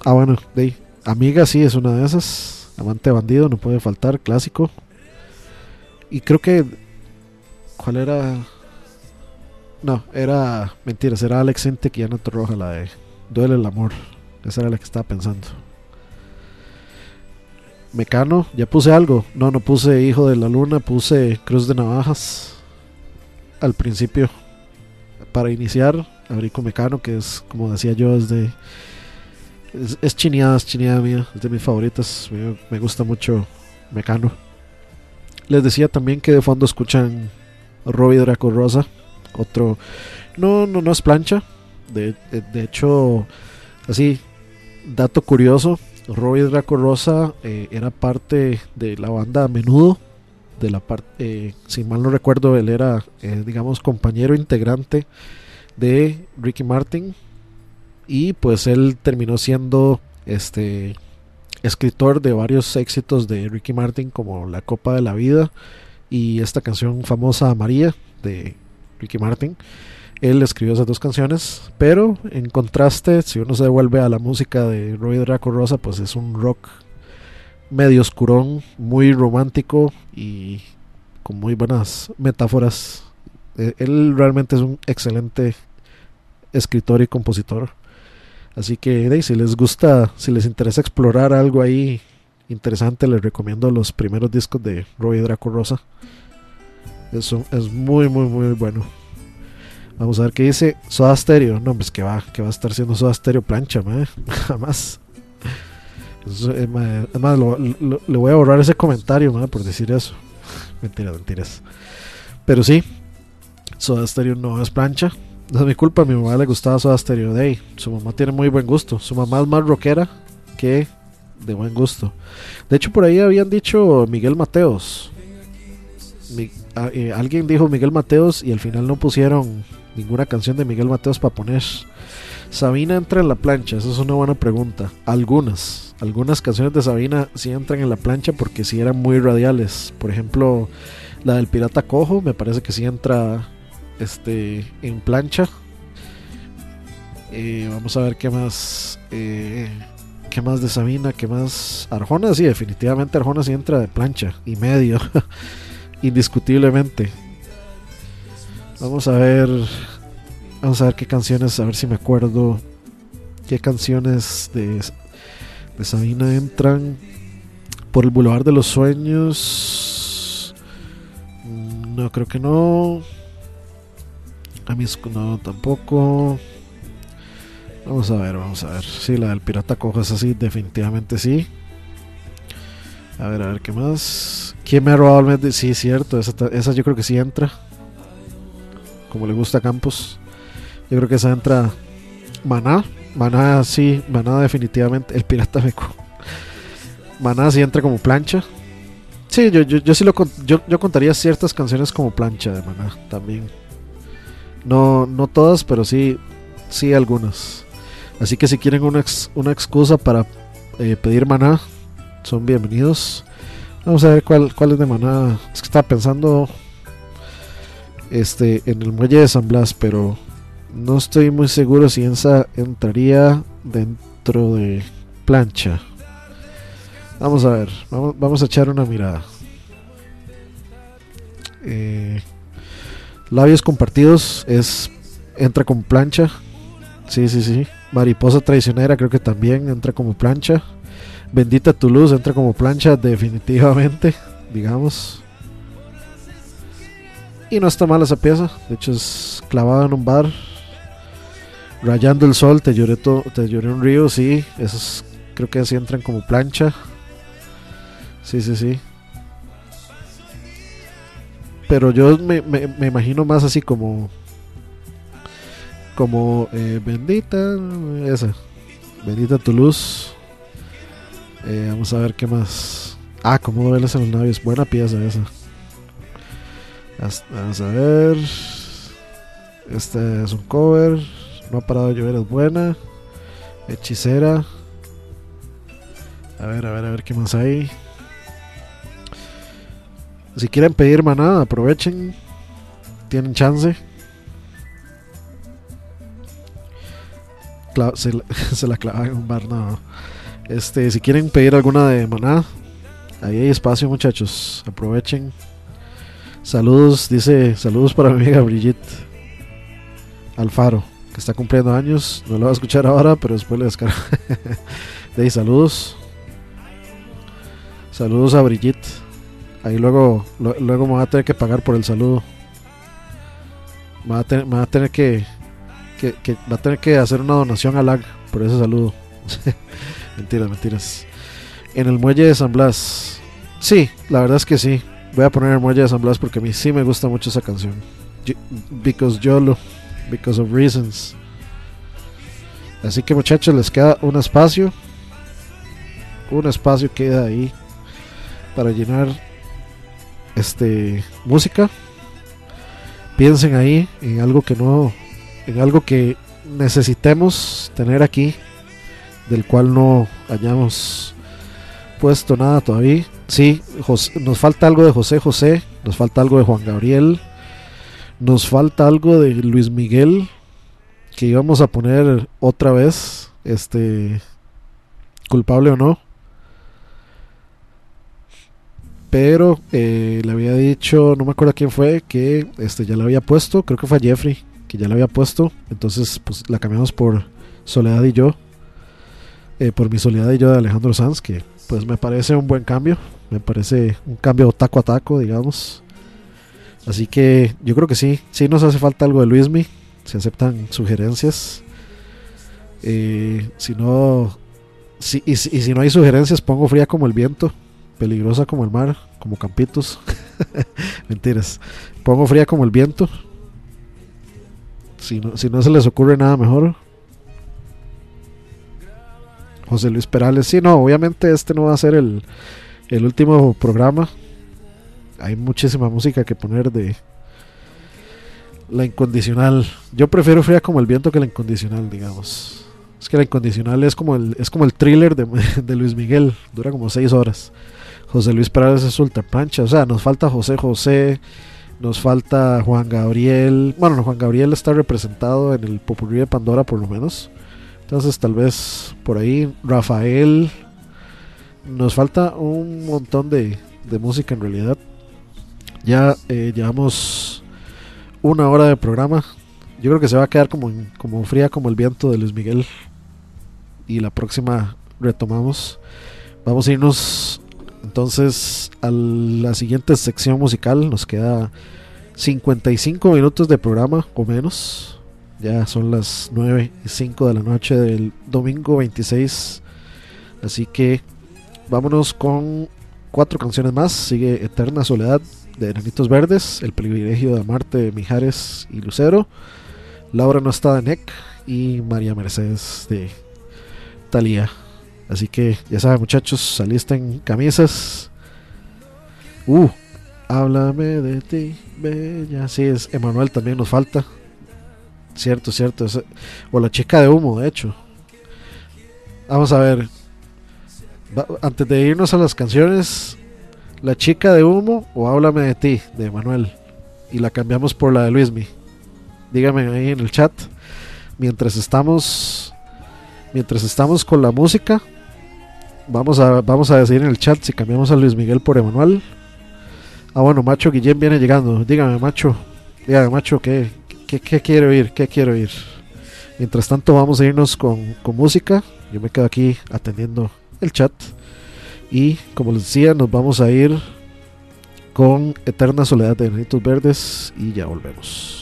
Ah, bueno, de ahí. Amiga sí es una de esas. Amante bandido, no puede faltar, clásico. Y creo que. ¿Cuál era? No, era. Mentiras, era Alex Intec y Ana Torroja, la de Duele el amor. Esa era la que estaba pensando. Mecano, ya puse algo. No, no puse Hijo de la Luna, puse Cruz de Navajas. Al principio. Para iniciar, abrí con Mecano, que es, como decía yo, es de. Es, es chineada, es chineada mía, es de mis favoritas. Me, gusta mucho Mecano. Les decía también que de fondo escuchan Robbie Draco Rosa, otro. No, no, no es plancha. De, de, hecho, así, dato curioso: Robbie Draco Rosa eh, era parte de la banda Menudo. De la parte, eh, si mal no recuerdo, él era, eh, digamos, compañero integrante de Ricky Martin y pues él terminó siendo este escritor de varios éxitos de Ricky Martin como La Copa de la Vida y esta canción famosa María de Ricky Martin. Él escribió esas dos canciones, pero en contraste, si uno se devuelve a la música de Roy Draco Rosa, pues es un rock medio oscurón, muy romántico y con muy buenas metáforas. Eh, Él realmente es un excelente escritor y compositor. Así que de si les gusta, si les interesa explorar algo ahí interesante, les recomiendo los primeros discos de Roy Draco Rosa. Eso es muy, muy, muy bueno. Vamos a ver qué dice Soda Stereo. No, pues que va, que va a estar siendo Soda Stereo plancha, mae. jamás. Eso, eh, mae, además, lo- le voy a borrar ese comentario mae, por decir eso. mentiras, mentiras. Pero sí, Soda Stereo no es plancha. No es mi culpa, a mi mamá le gustaba Soda Stereo Day. Su mamá tiene muy buen gusto. Su mamá es más rockera que de buen gusto. De hecho, por ahí habían dicho Miguel Mateos. Mi- a- eh, alguien dijo Miguel Mateos y al final no pusieron ninguna canción de Miguel Mateos para poner. Sabina entra en la plancha, esa es una buena pregunta. Algunas, algunas canciones de Sabina sí entran en la plancha porque sí eran muy radiales. Por ejemplo, la del Pirata Cojo me parece que sí entra este, en plancha. Eh, vamos a ver qué más. Eh, ¿Qué más de Sabina? ¿Qué más? Arjona, sí, definitivamente Arjona sí entra de plancha y medio. Indiscutiblemente. Vamos a ver. Vamos a ver qué canciones, a ver si me acuerdo. ¿Qué canciones de, de Sabina entran? Por el Boulevard de los Sueños. Mm, No, creo que no. Mí no, tampoco. Vamos a ver, vamos a ver. Sí, la del Pirata Cojo es así, definitivamente sí. A ver, a ver, ¿qué más? ¿Quién me ha robado el mes? Sí, cierto, esa, yo creo que sí entra. Como le gusta a Campos. Yo creo que esa entra. Maná. Maná, sí, Maná definitivamente. El Pirata me. co- Maná sí entra como plancha. Sí, yo, yo, sí lo yo, yo contaría ciertas canciones como plancha de Maná también. No, no todas, pero sí, sí algunas. Así que si quieren una, ex- una excusa para eh, pedir maná, son bienvenidos. Vamos a ver cuál, cuál es de maná. Es que estaba pensando este, en el muelle de San Blas, pero no estoy muy seguro si esa entraría dentro de plancha. Vamos a ver, vamos, vamos a echar una mirada. Eh, labios compartidos es entra como plancha. Sí, sí, sí. Mariposa traicionera creo que también entra como plancha. Bendita tu luz entra como plancha definitivamente, digamos. Y no está mal esa pieza. De hecho es clavada en un bar. Rayando el sol, te lloré, to- te lloré un río, sí. Esos creo que así entran como plancha. Sí, sí, sí. Pero yo me, me- me imagino más así como como eh, bendita esa bendita tu luz. Eh, vamos a ver qué más. Ah como dueles en los labios. Buena pieza esa. Vamos a ver. Este es un cover. No ha parado de llover es buena. Hechicera. A ver a ver a ver qué más hay si quieren pedir maná aprovechen tienen chance se, la- se la clava en un bar, no. Este, si quieren pedir alguna de maná, ahí hay espacio, muchachos. Aprovechen. Saludos, dice, saludos para mi amiga Brigitte Alfaro, que está cumpliendo años. No lo va a escuchar ahora, pero después le descargo. de ahí, saludos. Saludos a Brigitte. Ahí luego, luego me va a tener que pagar por el saludo. Me va a tener, me a tener que, va a tener que hacer una donación a LAG por ese saludo. mentiras, mentiras. En el muelle de San Blas. Sí, la verdad es que sí. Voy a poner el muelle de San Blas porque a mí sí me gusta mucho esa canción. Because YOLO. Because of reasons. Así que muchachos, les queda un espacio. Un espacio queda ahí para llenar este música. Piensen ahí en algo que no en algo que necesitemos tener aquí, del cual no hayamos puesto nada todavía. Sí, Jos- nos falta algo de José José, nos falta algo de Juan Gabriel, nos falta algo de Luis Miguel, que íbamos a poner otra vez, este, culpable o no. Pero eh, le había dicho, no me acuerdo quién fue, que este ya la había puesto, creo que fue Jeffrey, que ya la había puesto. Entonces, pues la cambiamos por Soledad y yo. eh, por mi Soledad y yo de Alejandro Sanz, que pues me parece un buen cambio. Me parece un cambio taco a taco, digamos. Así que yo creo que sí, sí nos hace falta algo de Luismi. Se aceptan sugerencias. Eh, si no, si- y si no hay sugerencias, pongo fría como el viento, peligrosa como el mar, como campitos. Mentiras. Pongo fría como el viento. Si no, si no se les ocurre nada mejor. José Luis Perales. Sí, no, obviamente este no va a ser el, el último programa. Hay muchísima música que poner de La incondicional. Yo prefiero fría como el viento que la incondicional, digamos. Es que la incondicional es como el, es como el thriller de, de Luis Miguel. Dura como seis horas. José Luis Perales es ultra plancha. O sea, nos falta José José. Nos falta Juan Gabriel. Bueno, Juan Gabriel está representado en el Popurrí de Pandora por lo menos. Entonces tal vez por ahí Rafael. Nos falta un montón de, de música en realidad. Ya eh, llevamos una hora de programa. Yo creo que se va a quedar como, como fría como el viento de Luis Miguel. Y la próxima retomamos. Vamos a irnos entonces a la siguiente sección musical. Nos queda 55 minutos de programa o menos. Ya son las 9 y 5 de la noche del domingo 26. Así que vámonos con cuatro canciones más. Sigue Eterna Soledad de Enanitos Verdes, El privilegio de amarte de Mijares y Lucero, Laura no está de NEC y María Mercedes de Talía. Así que ya saben muchachos, en camisas. Uh, háblame de ti, bella. Sí, es Emanuel también nos falta. Cierto, cierto. o la chica de humo, de hecho. Vamos a ver. antes de irnos a las canciones, la chica de humo o háblame de ti, de Emanuel. Y la cambiamos por la de Luismi. Dígame ahí en el chat. Mientras estamos. Mientras estamos con la música, Vamos a, vamos a decir en el chat si cambiamos a Luis Miguel por Emanuel. Ah, bueno, Macho Guillén viene llegando. Dígame, Macho. Dígame, Macho, ¿qué, qué, qué quiere oír? ¿Qué quiere oír? Mientras tanto, vamos a irnos con, con música. Yo me quedo aquí atendiendo el chat. Y como les decía, nos vamos a ir con Eterna Soledad de Granitos Verdes. Y ya volvemos.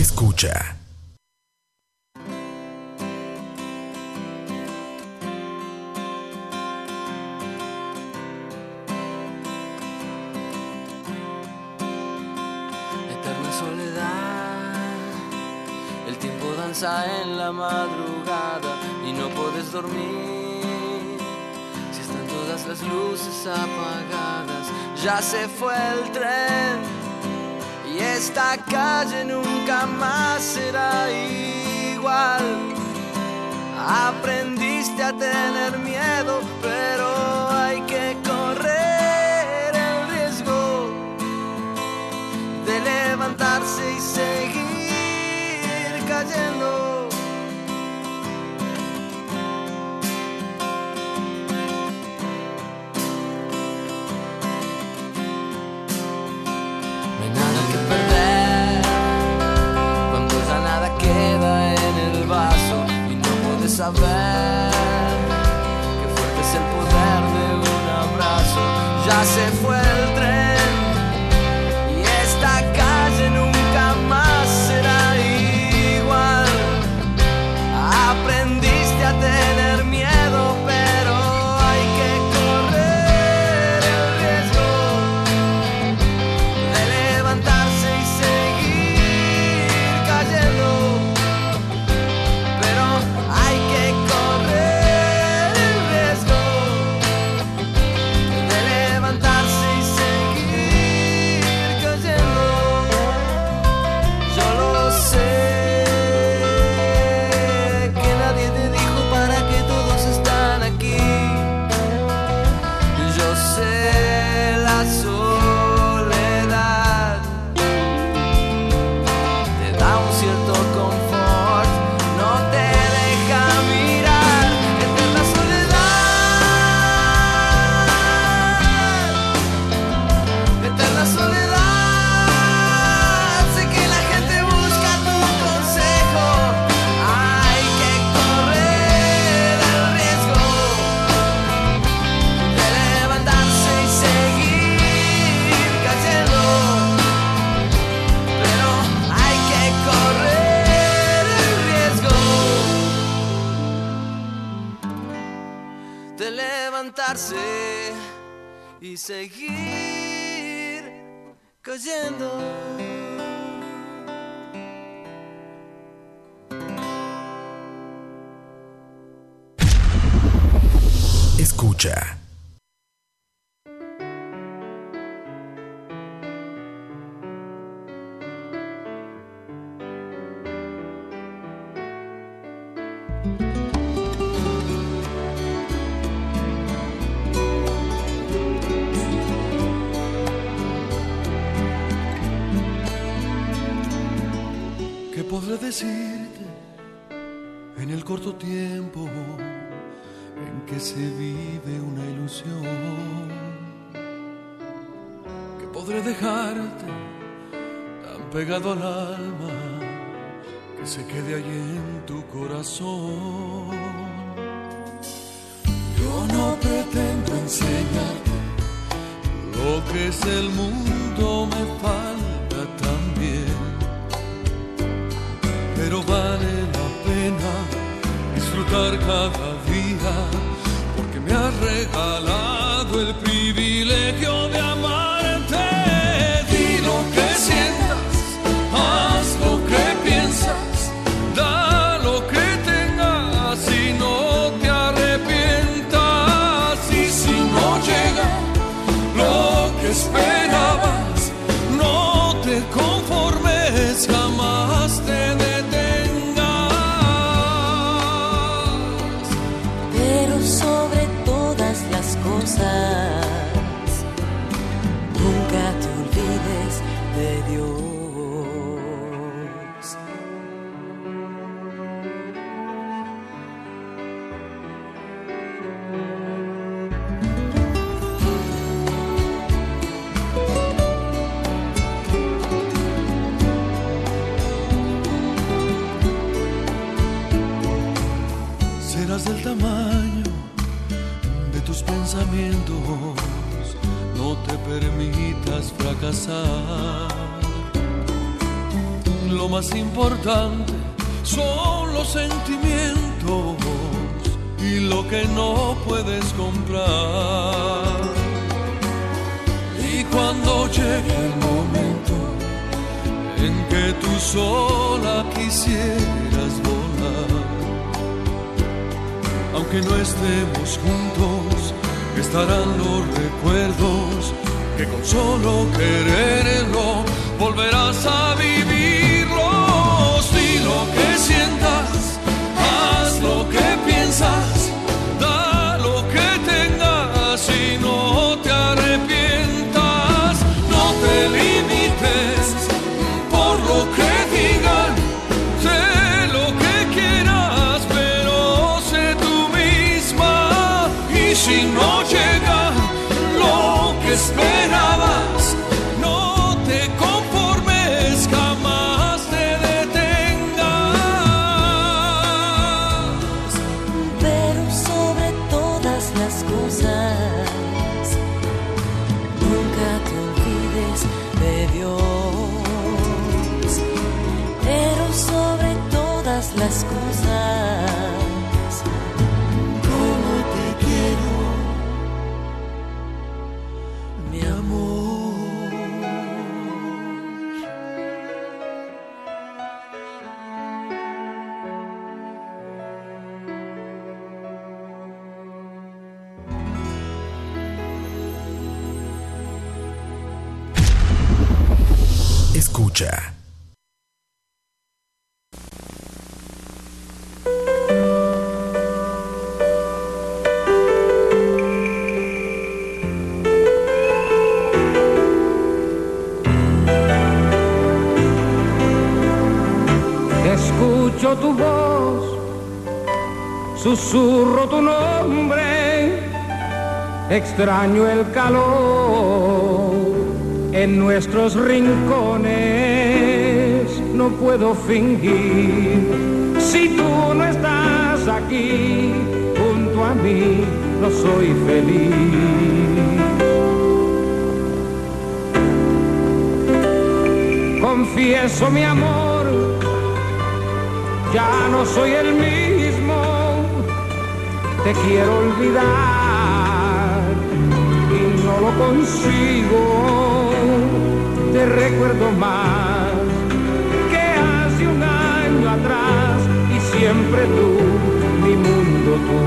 Escucha. Eterna soledad, el tiempo danza en la madrugada y no puedes dormir. Si están todas las luces apagadas, ya se fue el tren esta calle nunca más será igual. Aprendiste a tener miedo, pero hay que correr el riesgo de levantarse y seguir cayendo. que con solo quererlo volverás a vivir. extraño el calor en nuestros rincones, no puedo fingir. Si tú no estás aquí junto a mí, no soy feliz. Confieso mi amor, ya no soy el mismo, te quiero olvidar consigo te recuerdo más que hace un año atrás y siempre tú, mi mundo tú.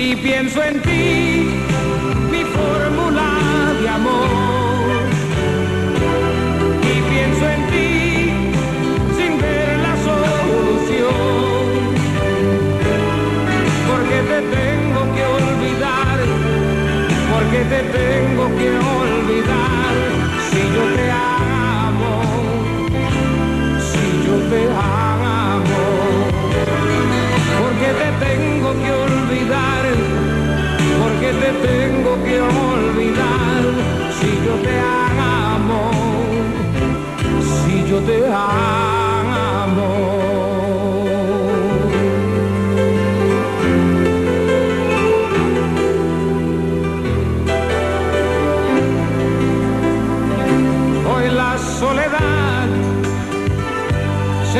Y pienso en ti, mi fórmula de amor. Porque te tengo que olvidar si yo te amo, si yo te amo. Porque te tengo que olvidar, porque te tengo que olvidar si yo te amo, si yo te amo.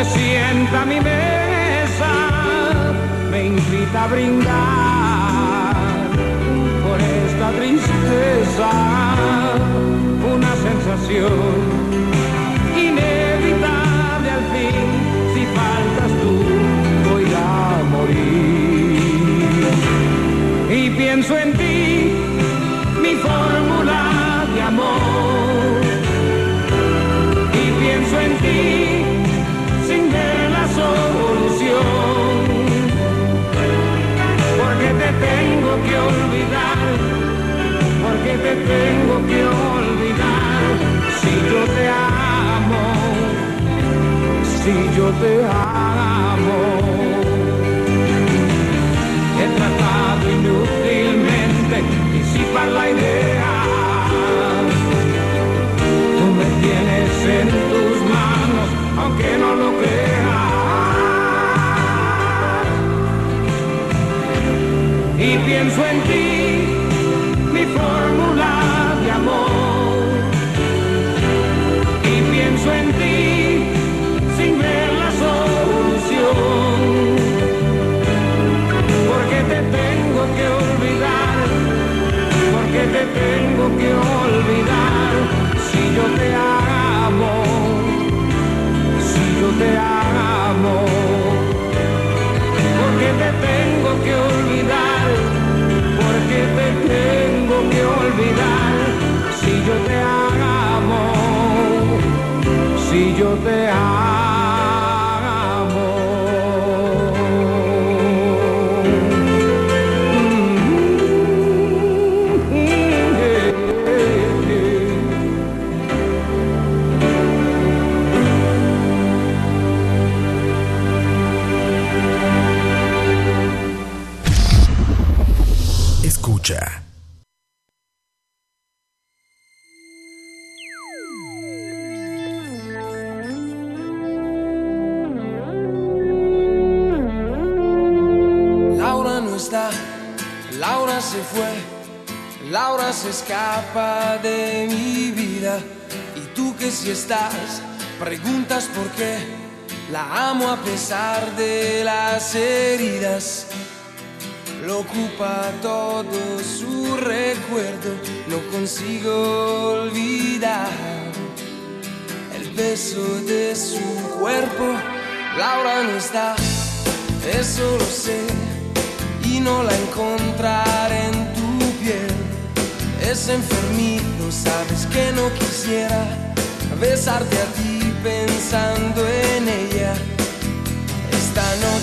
Se sienta mi mesa, me invita a brindar por esta tristeza, una sensación inevitable al fin, si faltas tú voy a morir. Y pienso en ti, mi fórmula de amor y pienso en ti te tengo que olvidar si yo te amo, si yo te amo. He tratado inútilmente disipar la idea Tú me tienes en tus manos, aunque no lo creas. Y pienso en ti, fórmula pesar de las heridas. Lo ocupa todo su recuerdo, no consigo olvidar el beso de su cuerpo. Laura no está, eso lo sé, y no la encontraré en tu piel. Es enfermito, sabes que no quisiera besarte a ti pensando en ella.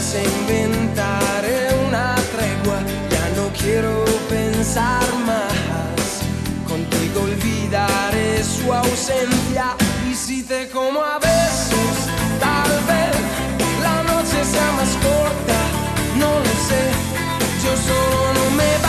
Noche inventaré una tregua, ya no quiero pensar más. Contigo olvidaré su ausencia y si te como a besos, tal vez la noche sea más corta, no lo sé. Yo solo no me basto,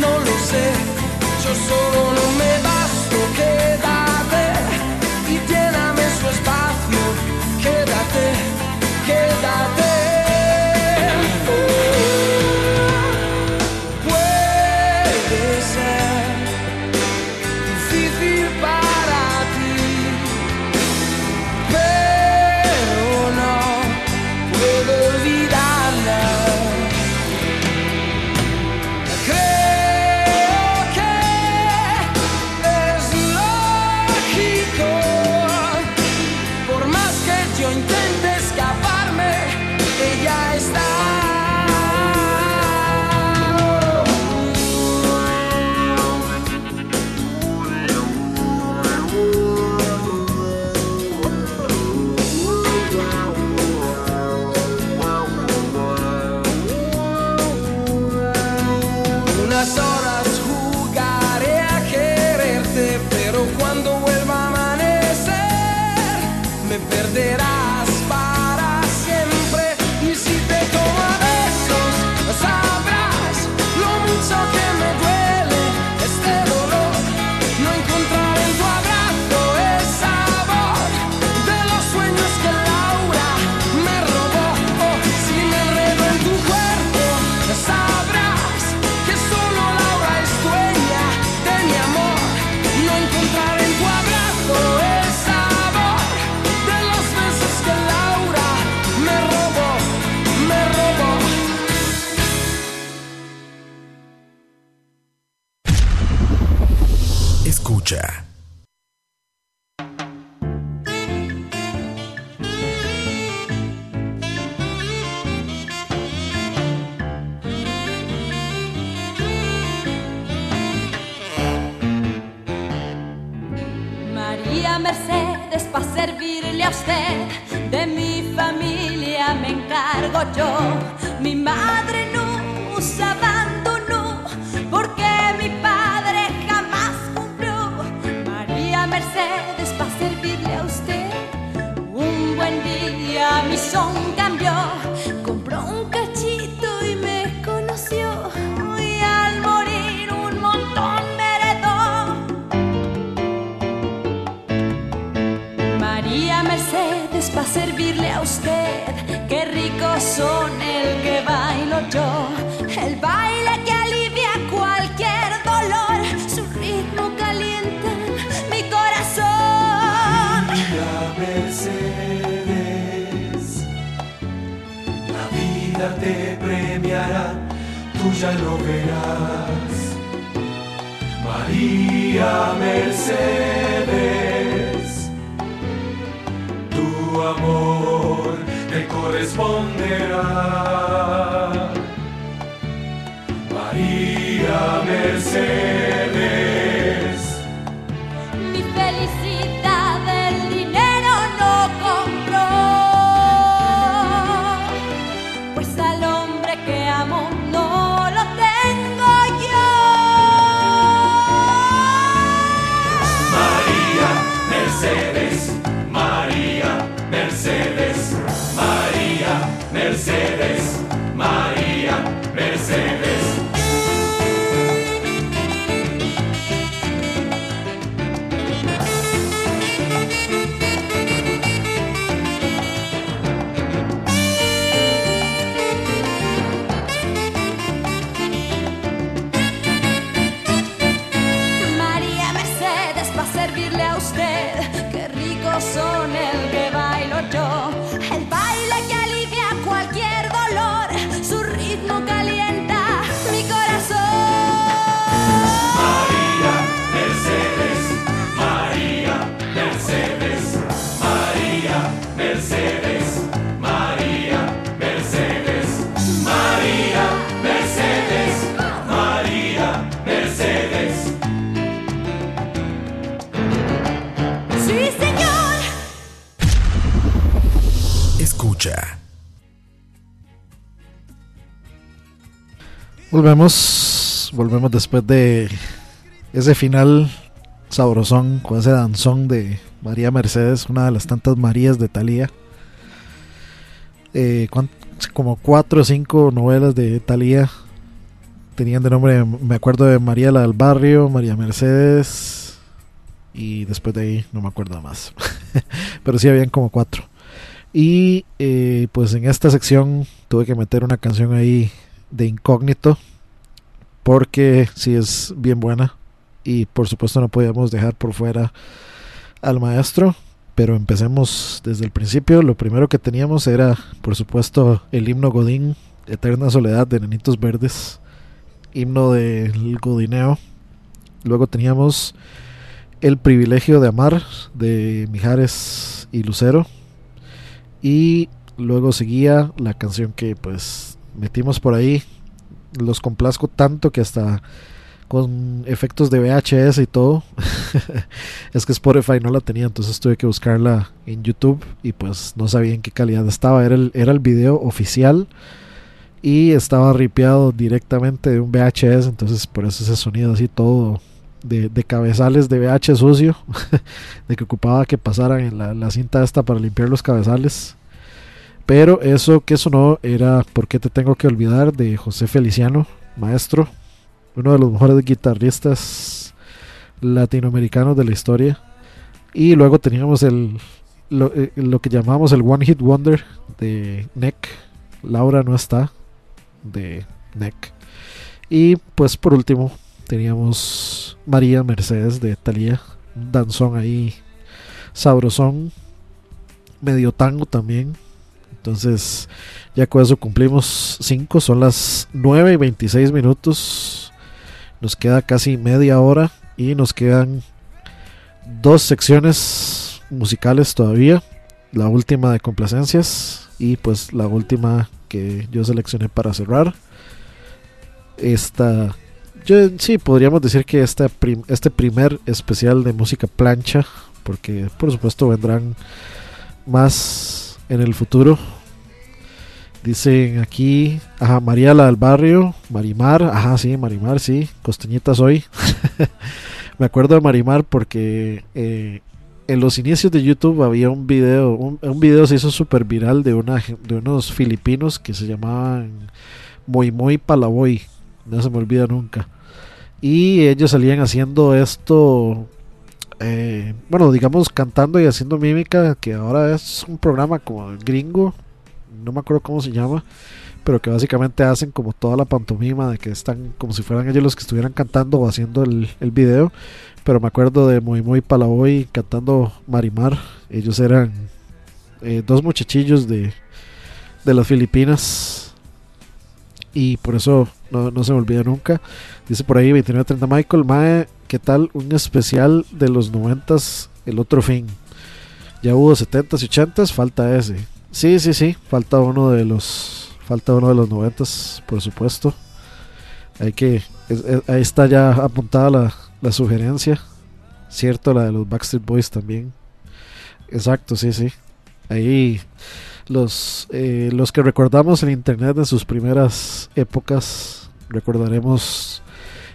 no lo sé, yo solo no me basto, quédate y lléname su espacio, quédate, quédate. Volvemos, volvemos después de ese final sabrosón, con ese danzón de María Mercedes, una de las tantas Marías de Talía. Eh, como cuatro o cinco novelas de Talía tenían de nombre, me acuerdo de María la del Barrio, María Mercedes y después de ahí no me acuerdo más, pero sí habían como cuatro. Y eh, pues en esta sección tuve que meter una canción ahí de incógnito porque sí es bien buena y por supuesto no podíamos dejar por fuera al maestro. Pero empecemos desde el principio. Lo primero que teníamos era, por supuesto, el himno Godín, Eterna Soledad de Nenitos Verdes himno del Godineo. Luego teníamos El privilegio de amar de Mijares y Lucero. Y luego seguía la canción que pues metimos por ahí. Los complazco tanto que hasta con efectos de VHS y todo. es que Spotify no la tenía, entonces tuve que buscarla en YouTube y pues no sabía en qué calidad estaba. Era el, era el video oficial y estaba ripeado directamente de un VHS, entonces por eso ese sonido así todo de, cabezales de VH sucio, de que ocupaba que pasaran en la, cinta esta para limpiar los cabezales. Pero eso que sonó era ¿Por qué te tengo que olvidar? de José Feliciano, maestro, uno de los mejores guitarristas latinoamericanos de la historia. Y luego teníamos el, lo, eh, que llamamos el One Hit Wonder de Neck. Laura no está, de NEC. Y pues por último teníamos María Mercedes de Talía, un danzón ahí sabrosón, medio tango también. Entonces ya con eso cumplimos 5, son las 9 y 26 minutos. Nos queda casi media hora y nos quedan dos secciones musicales todavía. La última de complacencias y pues la última que yo seleccioné para cerrar. Esta, yo sí podríamos decir que esta este primer especial de música plancha, porque por supuesto vendrán más en el futuro. Dicen aquí, ajá, María la del barrio, Marimar, ajá, sí, Marimar, sí, costeñita soy. Me acuerdo de Marimar porque eh, en los inicios de YouTube había un video, un, video se hizo súper viral de, una, de unos filipinos que se llamaban Muy Muy Palaboy, no se me olvida nunca. Y ellos salían haciendo esto, eh, bueno, digamos cantando y haciendo mímica, que ahora es un programa como gringo, no me acuerdo cómo se llama, pero que básicamente hacen como toda la pantomima de que están como si fueran ellos los que estuvieran cantando o haciendo el, el video pero me acuerdo de Muy Muy Palaboy cantando Marimar. Ellos eran eh, dos muchachillos de, de las Filipinas. Y por eso no, se me olvida nunca. Dice por ahí 2930 Michael, Mae, ¿qué tal? Un especial de los 90 el otro fin. Ya hubo 70s y 80s, falta ese. Sí, sí, sí, falta uno de los falta uno de los 90 por supuesto. Hay que ahí está ya apuntada la, la sugerencia. Cierto, la de los Backstreet Boys también. Exacto, sí, sí. Ahí los, eh, los que recordamos en internet de sus primeras épocas, recordaremos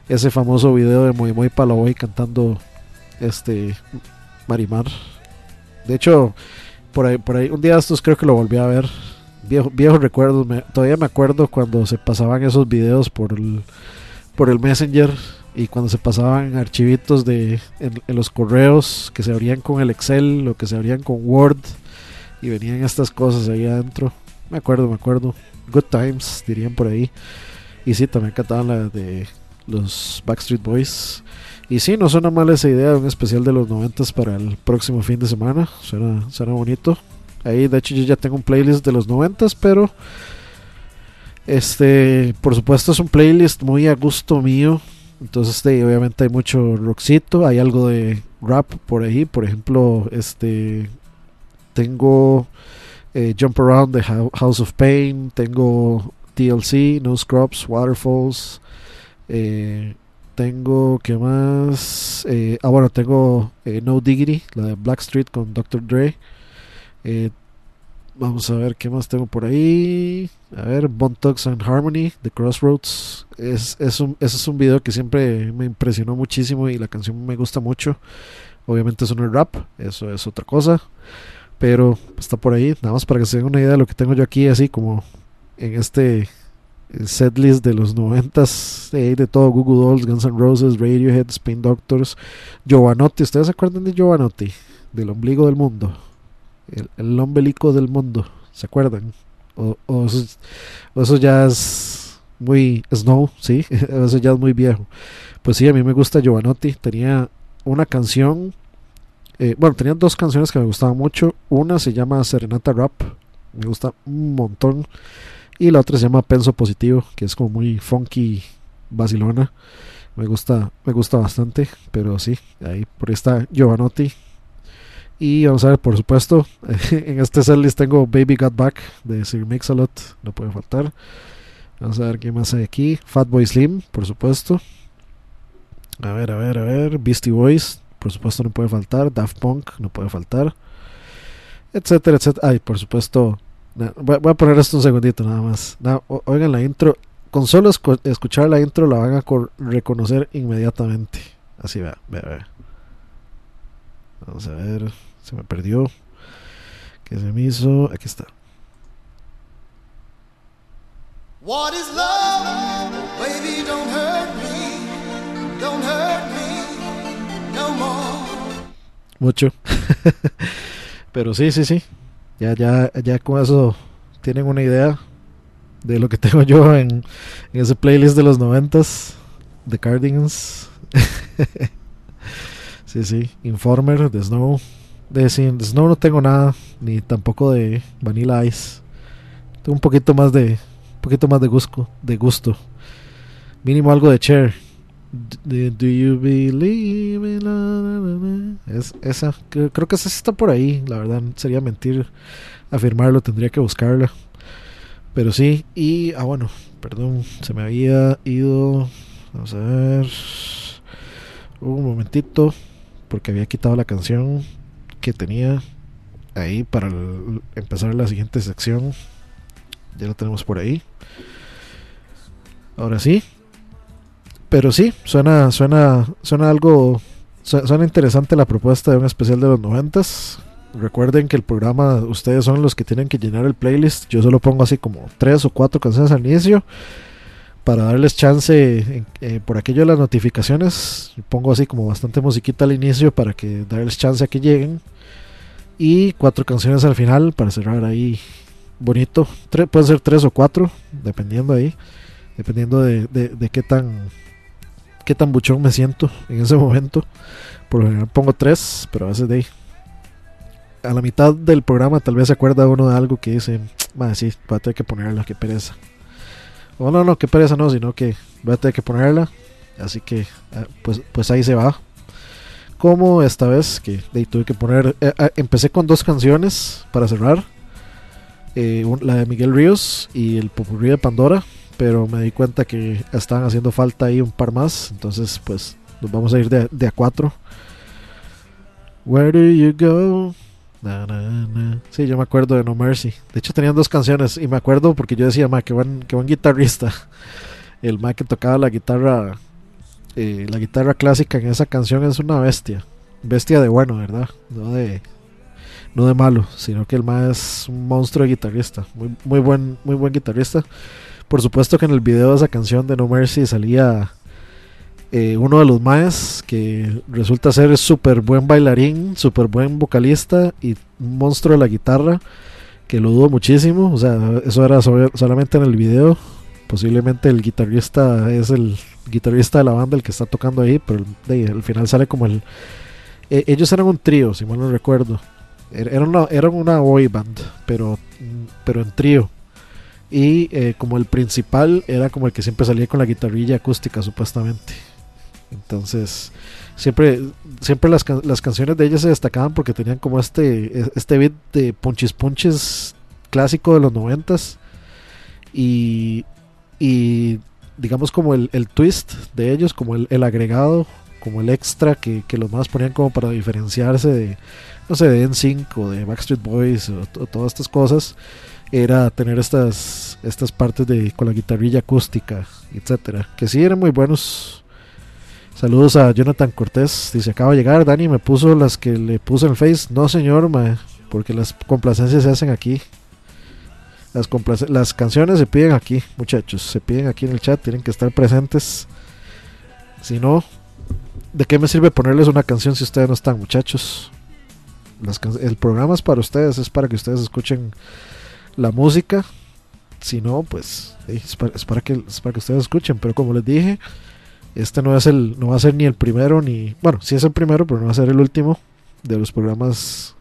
ese famoso video de Muy Muy Palaboy cantando este Marimar. De hecho, por ahí, por ahí, un día estos creo que lo volví a ver. Viejo, viejos recuerdos, todavía me acuerdo cuando se pasaban esos videos por el, por el Messenger y cuando se pasaban archivitos de en, los correos que se abrían con el Excel o que se abrían con Word y venían estas cosas ahí adentro. Me acuerdo, me acuerdo. Good times, dirían por ahí. Y sí, también cantaban la de los Backstreet Boys. Y sí, no suena mal esa idea de un especial de los noventas para el próximo fin de semana. Suena, suena bonito. Ahí, de hecho, yo ya tengo un playlist de los noventas, pero este, por supuesto, es un playlist muy a gusto mío. Entonces, obviamente hay mucho rockcito, hay algo de rap por ahí, por ejemplo, este tengo eh, Jump Around the House of Pain, tengo TLC, No Scrubs, Waterfalls, eh, tengo, ¿qué más? Eh, ah, bueno, tengo No Diggity, la de Blackstreet con Dr. Dre. Vamos a ver qué más tengo por ahí. A ver, Bone Thugs and Harmony, The Crossroads. Es, es un, ese es un video que siempre me impresionó muchísimo y la canción me gusta mucho. Obviamente es un rap, eso es otra cosa. Pero está por ahí, nada más para que se den una idea de lo que tengo yo aquí, así como en este setlist de los noventas, eh, de todo Google Dolls, Guns N' Roses, Radiohead, Spin Doctors, Giovanotti, ¿ustedes se acuerdan de Giovanotti? Del ombligo del mundo, el, el ombelico del mundo, ¿se acuerdan? O, eso, ya es muy Snow, sí, eso ya es muy viejo. Pues sí, a mí me gusta Giovanotti, tenía una canción, eh, bueno, tenía dos canciones que me gustaban mucho, una se llama Serenata Rap, me gusta un montón. Y la otra se llama Penso Positivo, que es como muy funky, vacilona. Me gusta, me gusta bastante, pero sí, ahí por ahí está Giovanotti. Y vamos a ver, por supuesto, en este setlist tengo Baby Got Back de Sir Mix-a-Lot, no puede faltar. Vamos a ver qué más hay aquí. Fatboy Slim, por supuesto. A ver, a ver, a ver. Beastie Boys, por supuesto, no puede faltar. Daft Punk, no puede faltar. Etcétera, etcétera. Ay, por supuesto, Voy a poner esto un segundito nada más. oigan la intro. Con solo escuchar la intro la van a reconocer inmediatamente. Así va, vea, vea. Vamos a ver. Se me perdió. ¿Qué se me hizo? Aquí está. What is love? Baby, don't hurt me. Don't hurt me. No more. Mucho. Pero sí, sí, sí. Ya, ya, ya con eso tienen una idea de lo que tengo yo en, en ese playlist de los noventas de Cardigans. sí, sí. Informer de Snow. De, sin Snow no tengo nada, ni tampoco de Vanilla Ice. Tengo un poquito más de, un poquito más de gusto, de gusto. Mínimo algo de Cher. Do, you believe in es, esa, creo, que esa está por ahí, la verdad, sería mentir afirmarlo, tendría que buscarla. Pero sí, y, ah bueno, perdón, se me había ido, vamos a ver, un momentito, porque había quitado la canción que tenía ahí para empezar la siguiente sección. Ya lo tenemos por ahí. Ahora sí, pero sí, suena, suena, suena algo, suena interesante la propuesta de un especial de los noventas. Recuerden que el programa, ustedes son los que tienen que llenar el playlist. Yo solo pongo así como tres o cuatro canciones al inicio para darles chance eh, por aquello de las notificaciones. Pongo así como bastante musiquita al inicio para que darles chance a que lleguen. Y cuatro canciones al final para cerrar ahí bonito. pueden ser tres o cuatro, dependiendo ahí. Dependiendo de, de qué tan qué tan buchón me siento en ese momento. Por lo general pongo tres, pero a veces de ahí. A la mitad del programa tal vez se acuerda uno de algo que dice, va sí, voy a tener que ponerla, qué pereza. O no, no, qué pereza no, sino que voy a tener que ponerla. Así que, ah, pues, pues ahí se va. Como esta vez que de, tuve que poner, eh, ah, empecé con dos canciones para cerrar. Eh, la de Miguel Ríos y el Popurrí de Pandora pero me di cuenta que estaban haciendo falta ahí un par más, entonces pues nos vamos a ir de, a cuatro. Where do you go? Sí, yo me acuerdo de No Mercy. De hecho tenían dos canciones y me acuerdo porque yo decía, ma, qué buen, qué buen guitarrista. El ma que tocaba la guitarra, eh, la guitarra clásica en esa canción es una bestia. Bestia de bueno, ¿verdad? No de, no de malo, sino que el ma es un monstruo de guitarrista. Muy, muy, buen, muy buen guitarrista. Por supuesto que en el video de esa canción de No Mercy salía eh, uno de los maes que resulta ser súper buen bailarín, súper buen vocalista y un monstruo de la guitarra que lo dudo muchísimo. O sea, eso era solamente en el video. Posiblemente el guitarrista es el guitarrista de la banda el que está tocando ahí, pero al final sale como el... E, ellos eran un trío, si mal no recuerdo. Era una, eran una boy band, pero, pero en trío. Y eh, como el principal era como el que siempre salía con la guitarrilla acústica, supuestamente. Entonces, siempre, siempre las, las canciones de ellas se destacaban porque tenían como este, e, este beat de punches punches clásico de los noventas. Y, y digamos como el, el, twist de ellos, como el, el agregado, como el extra que, que, los más ponían como para diferenciarse de, no sé, de NSYNC o de Backstreet Boys o todas estas cosas era tener estas, estas partes de, con la guitarrilla acústica, etcétera, que sí eran muy buenos. Saludos a Jonathan Cortés, dice acaba de llegar, Dani me puso las que le puso en el Face, no señor, porque las complacencias se hacen aquí. Las, las canciones se piden aquí, muchachos. Se piden aquí en el chat. Tienen que estar presentes. Si no, ¿de qué me sirve ponerles una canción si ustedes no están, muchachos? El programa es para ustedes, es para que ustedes escuchen la música. Si no, pues es, para, es para que, es para que ustedes escuchen. Pero como les dije, este no es el, no va a ser ni el primero ni, bueno, sí es el primero, pero no va a ser el último de los programas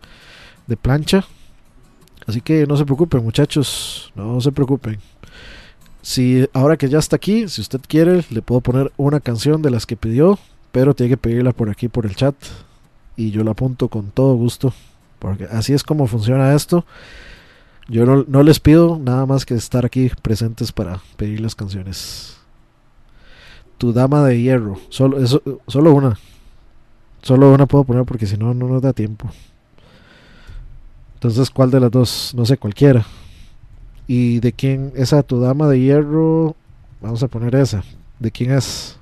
de plancha. Así que no se preocupen, muchachos, no se preocupen. Si ahora que ya está aquí, si usted quiere, le puedo poner una canción de las que pidió, pero tiene que pedirla por aquí por el chat y yo la apunto con todo gusto, porque así es como funciona esto. Yo no, no les pido nada más que estar aquí presentes para pedir las canciones. Tu dama de hierro, solo, eso, solo una. Solo una puedo poner porque si no, no nos da tiempo. Entonces, ¿cuál de las dos? No sé, cualquiera. ¿Y de quién? Esa tu dama de hierro. Vamos a poner esa. ¿De quién es?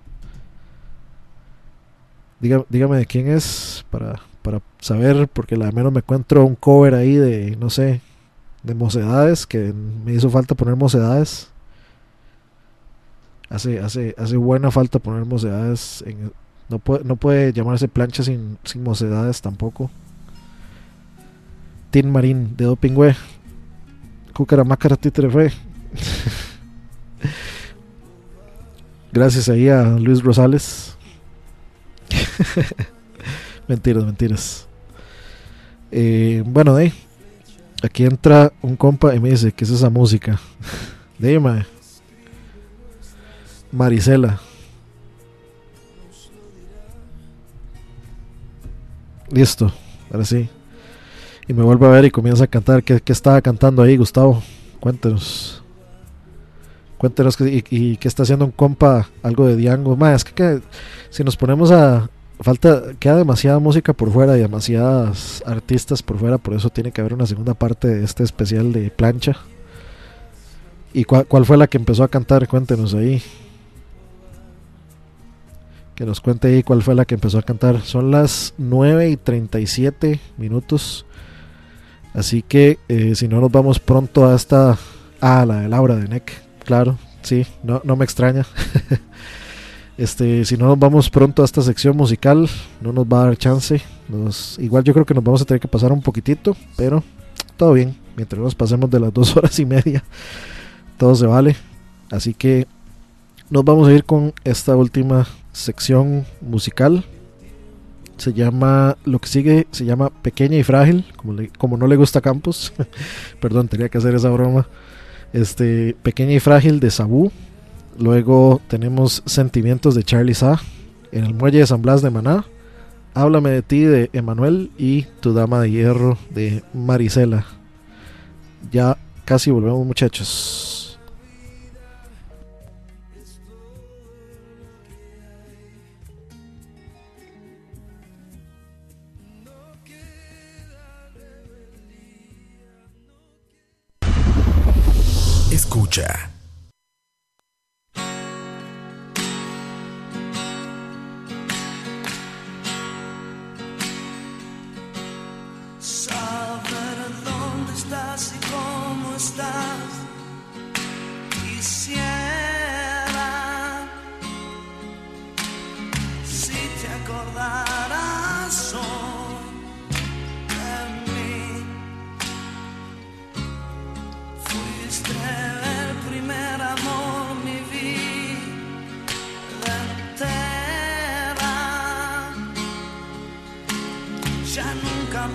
Diga- dígame de quién es para, para saber, porque la menos me encuentro un cover ahí de, no sé, de mocedades, que me hizo falta poner mocedades. Hace, hace, hace buena falta poner mocedades. No, puede, no puede llamarse plancha sin, sin mocedades tampoco. Tin Marín de Dopingüe. Cucaramácara Títere fue. Gracias ahí a Luis Rosales. mentiras, mentiras. Eh, bueno, de ahí, aquí entra un compa y me dice: ¿Qué es esa música? Mae. Marisela. Listo, ahora sí. Y me vuelve a ver y comienza a cantar. ¿Qué, qué estaba cantando ahí, Gustavo? Cuéntenos. Cuéntenos que, y, qué está haciendo un compa, algo de Diango. Más, es que si nos ponemos a. Falta, queda demasiada música por fuera y demasiadas artistas por fuera, por eso tiene que haber una segunda parte de este especial de plancha. ¿Y cuál, fue la que empezó a cantar? Cuéntenos ahí. Que nos cuente ahí cuál fue la que empezó a cantar. Son las 9 y 37 minutos. Así que eh, si no nos vamos pronto a. Ah, la de Laura de NEC. Claro, sí, no, no me extraña. este, si no nos vamos pronto a esta sección musical, no nos va a dar chance. Igual yo creo que nos vamos a tener que pasar un poquitito, pero todo bien. Mientras nos pasemos de las dos horas y media, todo se vale. Así que nos vamos a ir con esta última sección musical. Se llama, lo que sigue se llama Pequeña y Frágil, como, como no le gusta Campos. Perdón, tenía que hacer esa broma. Este, Pequeña y Frágil de Sabú. Luego tenemos Sentimientos de Charlie Sa. En el Muelle de San Blas de Maná. Háblame de ti de Emanuel y Tu Dama de Hierro de Marisela. Ya casi volvemos muchachos. Escucha.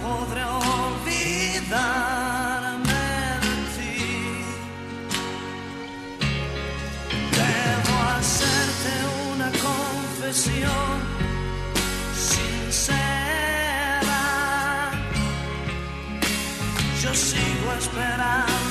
Podré olvidarme de ti. Debo hacerte una confesión sincera. Yo sigo esperándote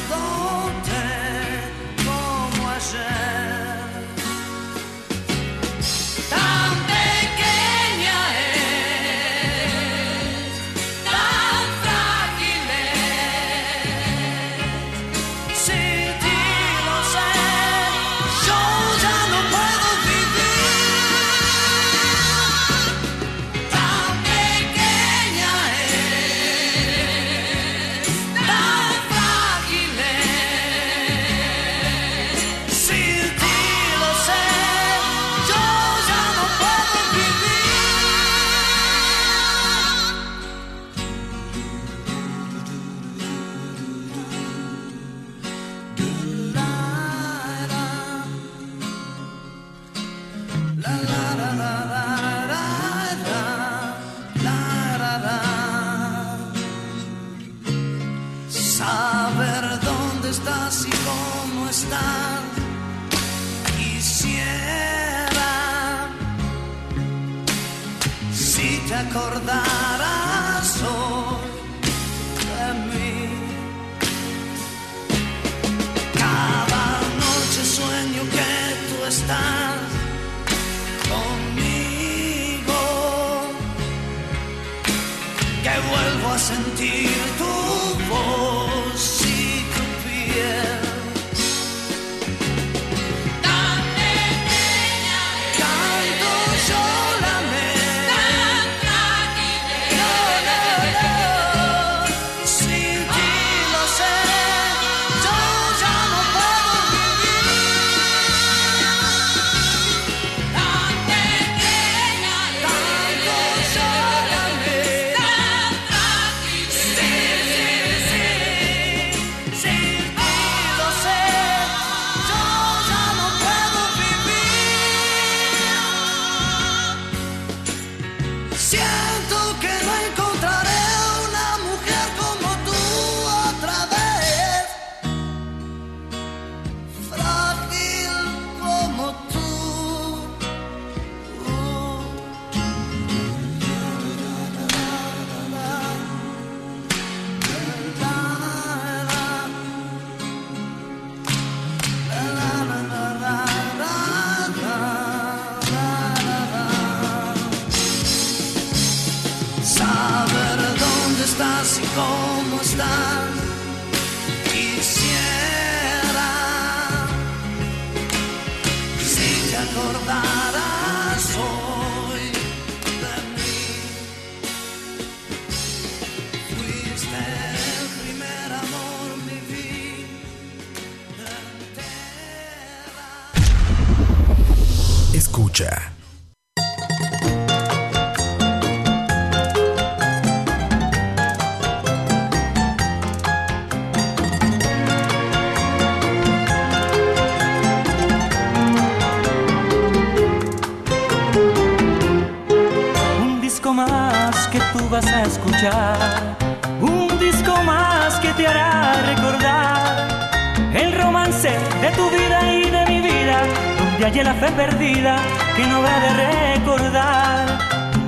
perdida que no habrá de recordar.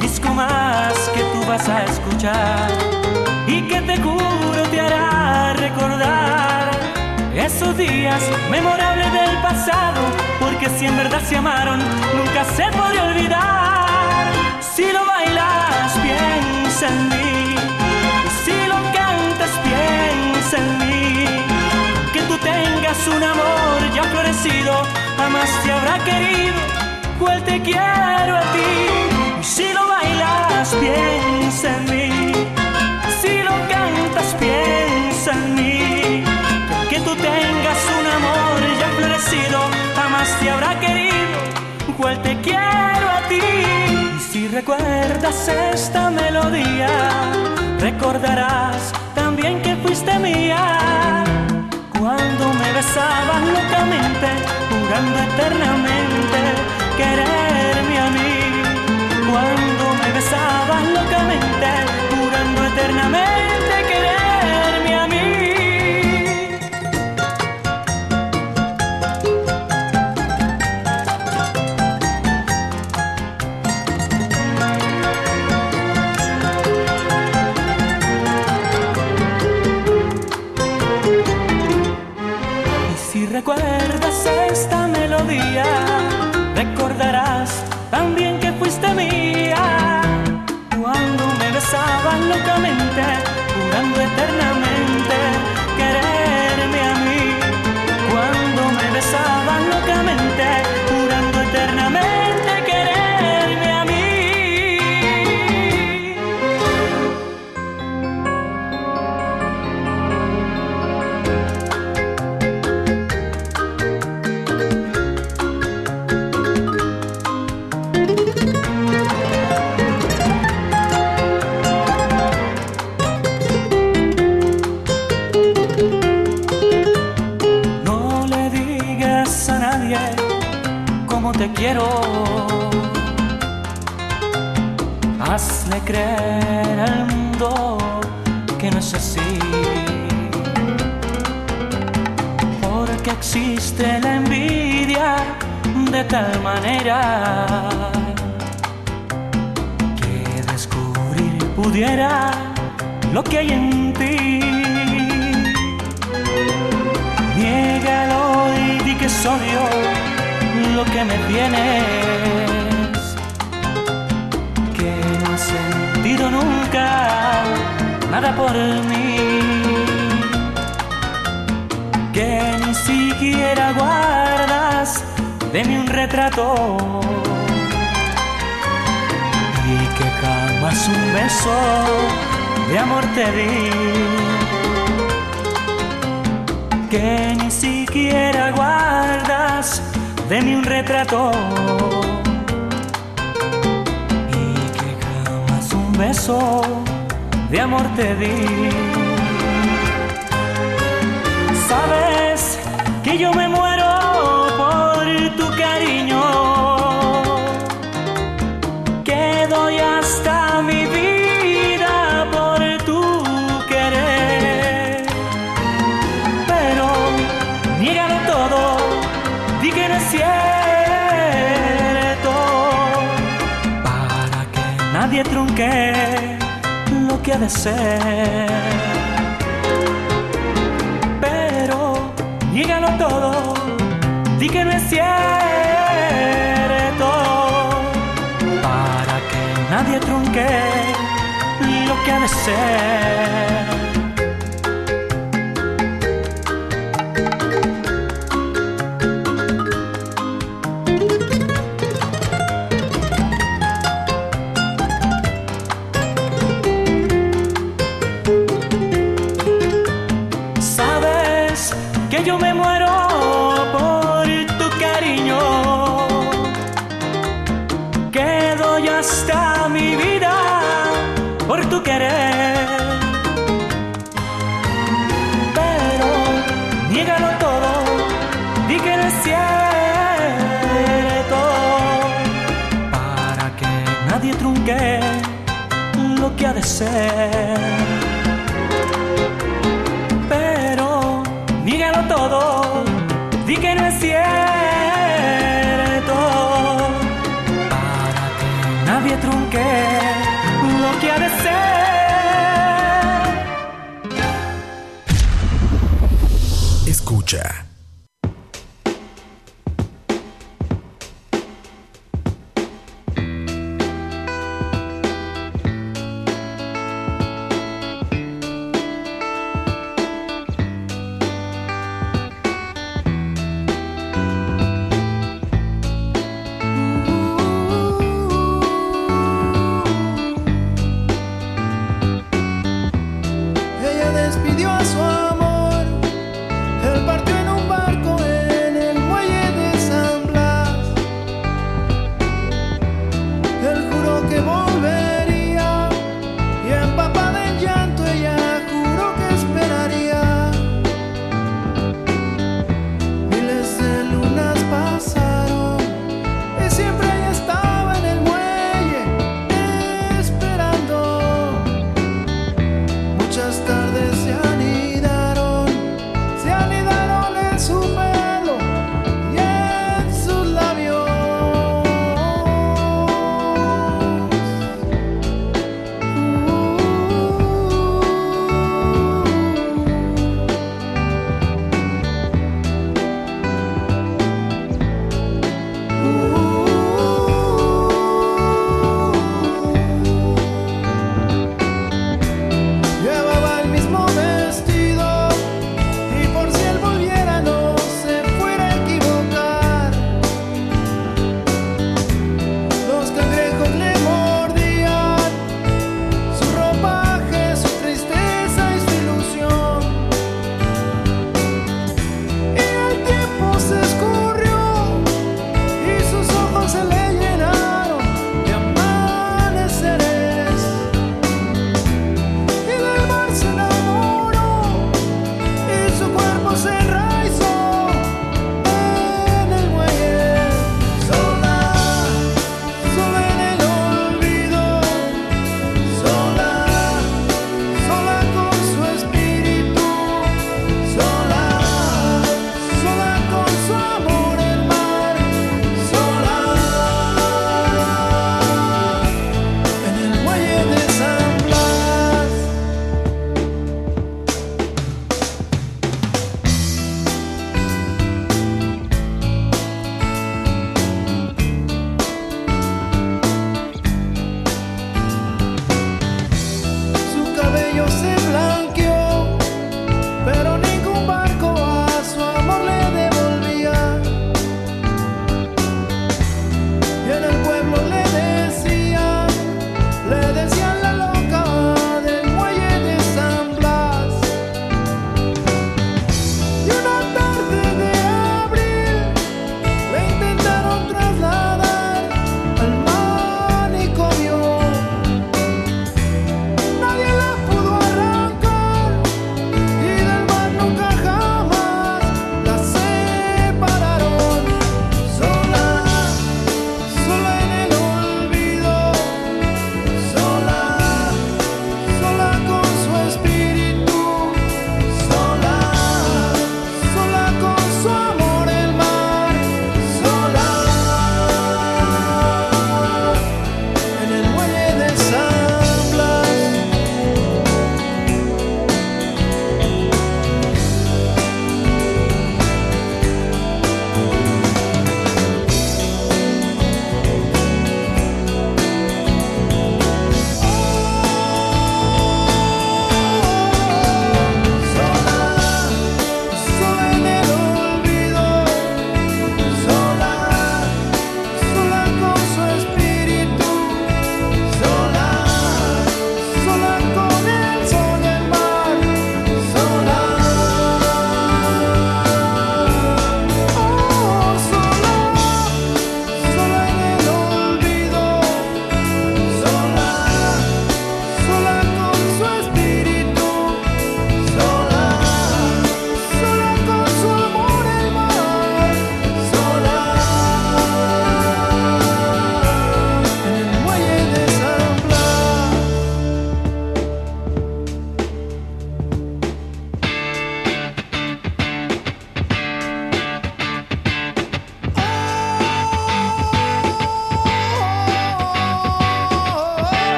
Disco más que tú vas a escuchar y que te juro te hará recordar esos días memorables del pasado. Porque si en verdad se amaron, nunca se podría olvidar. Si lo bailas, piensa en mí. Si lo cantas, piensa en mí. Que tú tengas un amor ya florecido, jamás te habrá querido, cual te quiero a ti. Si lo bailas, piensa en mí. Si lo cantas, piensa en mí. Que tú tengas un amor ya florecido, jamás te habrá querido, cual te quiero a ti. Y si recuerdas esta melodía, recordarás también que fuiste mía. Cuando me besabas locamente, jurando eternamente quererme a mí. Cuando me besabas locamente, jurando eternamente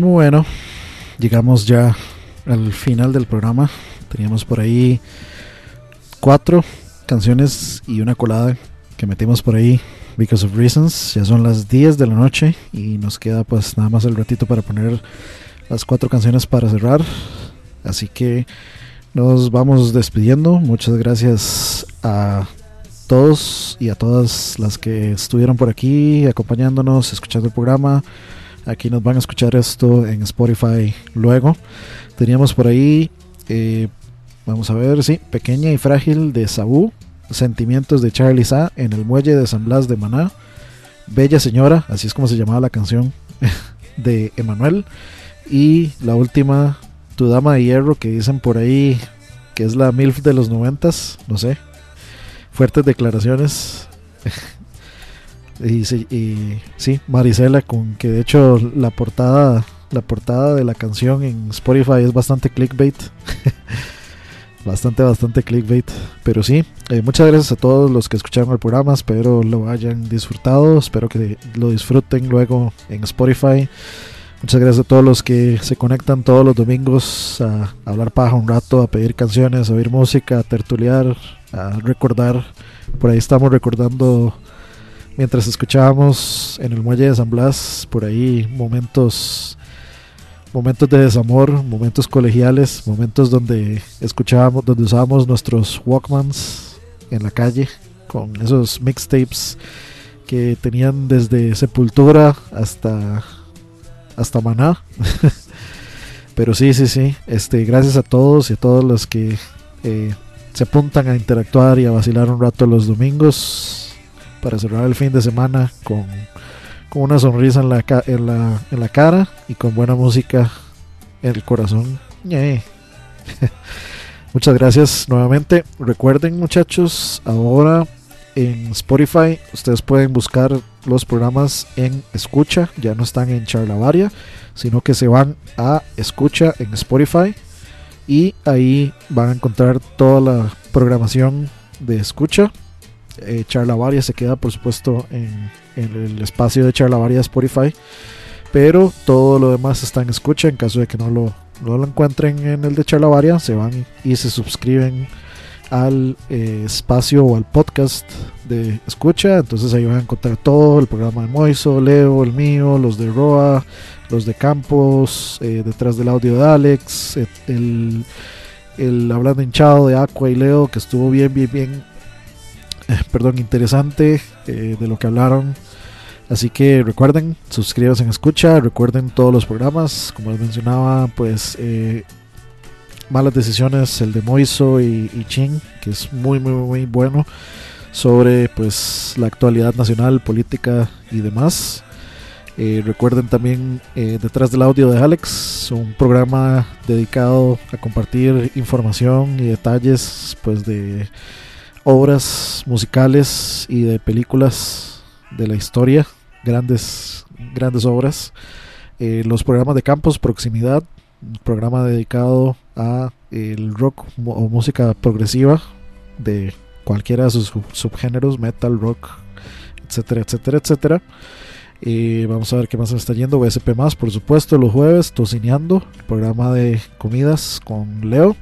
Bueno, llegamos ya al final del programa. Teníamos por ahí cuatro canciones y una colada que metimos por ahí. Because of Reasons. Ya son las 10 de la noche y nos queda pues nada más el ratito para poner las cuatro canciones para cerrar. Así que nos vamos despidiendo. Muchas gracias a todos y a todas las que estuvieron por aquí acompañándonos, escuchando el programa. Aquí nos van a escuchar esto en Spotify luego. Teníamos por ahí, eh, vamos a ver, sí, Pequeña y Frágil de Saúl. Sentimientos de Charlie Sa en el muelle de San Blas de Maná. Bella Señora, así es como se llamaba la canción de Emanuel. Y la última, Tu Dama de Hierro, que dicen por ahí que es la MILF de los noventas, no sé. Fuertes declaraciones. y, y sí, Marisela, con que de hecho la portada, la portada de la canción en Spotify es bastante clickbait. bastante, bastante clickbait. Pero sí, eh, muchas gracias a todos los que escucharon el programa. Espero lo hayan disfrutado. Espero que lo disfruten luego en Spotify. Muchas gracias a todos los que se conectan todos los domingos a, hablar paja un rato, a pedir canciones, a oír música, a tertuliar, a recordar. Por ahí estamos recordando mientras escuchábamos en el muelle de San Blas, por ahí momentos momentos de desamor, momentos colegiales, momentos donde escuchábamos, donde usábamos nuestros Walkmans en la calle con esos mixtapes que tenían desde Sepultura hasta hasta Maná. Pero sí, sí, sí. Este, gracias a todos y a todos los que eh, se apuntan a interactuar y a vacilar un rato los domingos para cerrar el fin de semana con, con una sonrisa en la, en, la, en la cara y con buena música en el corazón. Muchas gracias nuevamente. Recuerden muchachos, ahora en Spotify ustedes pueden buscar los programas en escucha, ya no están en charlavaria, sino que se van a escucha en Spotify y ahí van a encontrar toda la programación de escucha. Eh, charlavaria se queda por supuesto en, el espacio de charlavaria de Spotify, pero todo lo demás está en escucha en caso de que no lo, no lo encuentren en el de charlavaria, se van y se suscriben al eh, espacio o al podcast de escucha. Entonces ahí van a encontrar todo, el programa de Moiso, Leo, el mío, los de Roa, los de Campos, eh, detrás del audio de Alex, eh, el, el hablando hinchado de Aqua y Leo, que estuvo bien, bien, bien perdón, interesante eh, de lo que hablaron. Así que recuerden, suscríbanse en escucha, recuerden todos los programas, como les mencionaba, pues eh, malas decisiones, el de Moiso y, y Chin, que es muy muy muy bueno sobre pues la actualidad nacional, política y demás. Eh, recuerden también detrás del audio de Alex, un programa dedicado a compartir información y detalles pues de obras musicales y de películas de la historia, grandes grandes obras. Eh, los programas de campos, proximidad, un programa dedicado a el rock o música progresiva de cualquiera de sus subgéneros, metal, rock, etcétera, etcétera, etcétera. Y vamos a ver qué más me está yendo. VSP más, por supuesto, los jueves, Tocineando, programa de comidas con Leo.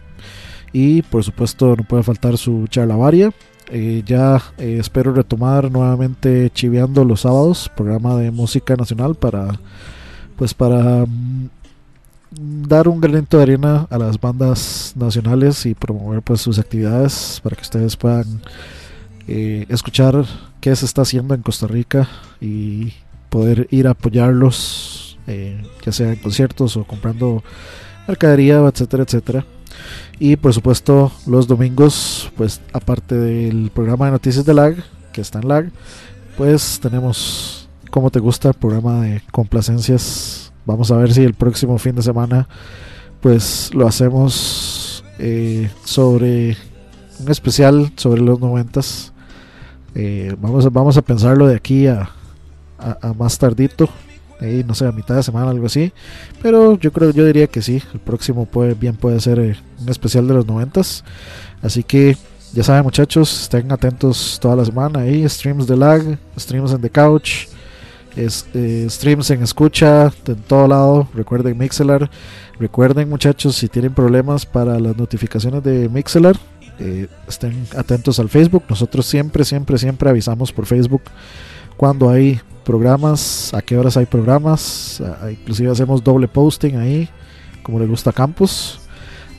Y por supuesto, no puede faltar su charla varia. Eh, ya eh, espero retomar nuevamente Chiveando los sábados, programa de música nacional para pues para mm, dar un granito de arena a las bandas nacionales y promover pues sus actividades para que ustedes puedan eh, escuchar qué se está haciendo en Costa Rica y poder ir a apoyarlos ya sea en conciertos o comprando mercadería etcétera etcétera y por supuesto los domingos pues aparte del programa de noticias de lag que está en lag pues tenemos como te gusta el programa de complacencias Vamos a ver si el próximo fin de semana pues lo hacemos eh, sobre un especial sobre los noventas. Eh, vamos, a, vamos a pensarlo de aquí a, a, a más tardito. Ahí, no sé, a mitad de semana, algo así. Pero yo creo, yo diría que sí. El próximo puede, bien puede ser eh, un especial de los noventas. Así que ya saben muchachos, estén atentos toda la semana ahí. Streams de lag, streams en the couch es, eh, streams en escucha en todo lado. Recuerden Mixelar. Recuerden muchachos, si tienen problemas para las notificaciones de Mixelar, eh, estén atentos al Facebook. Nosotros siempre, siempre, siempre avisamos por Facebook cuando hay programas, a qué horas hay programas. Inclusive hacemos doble posting ahí, como le gusta a Campus.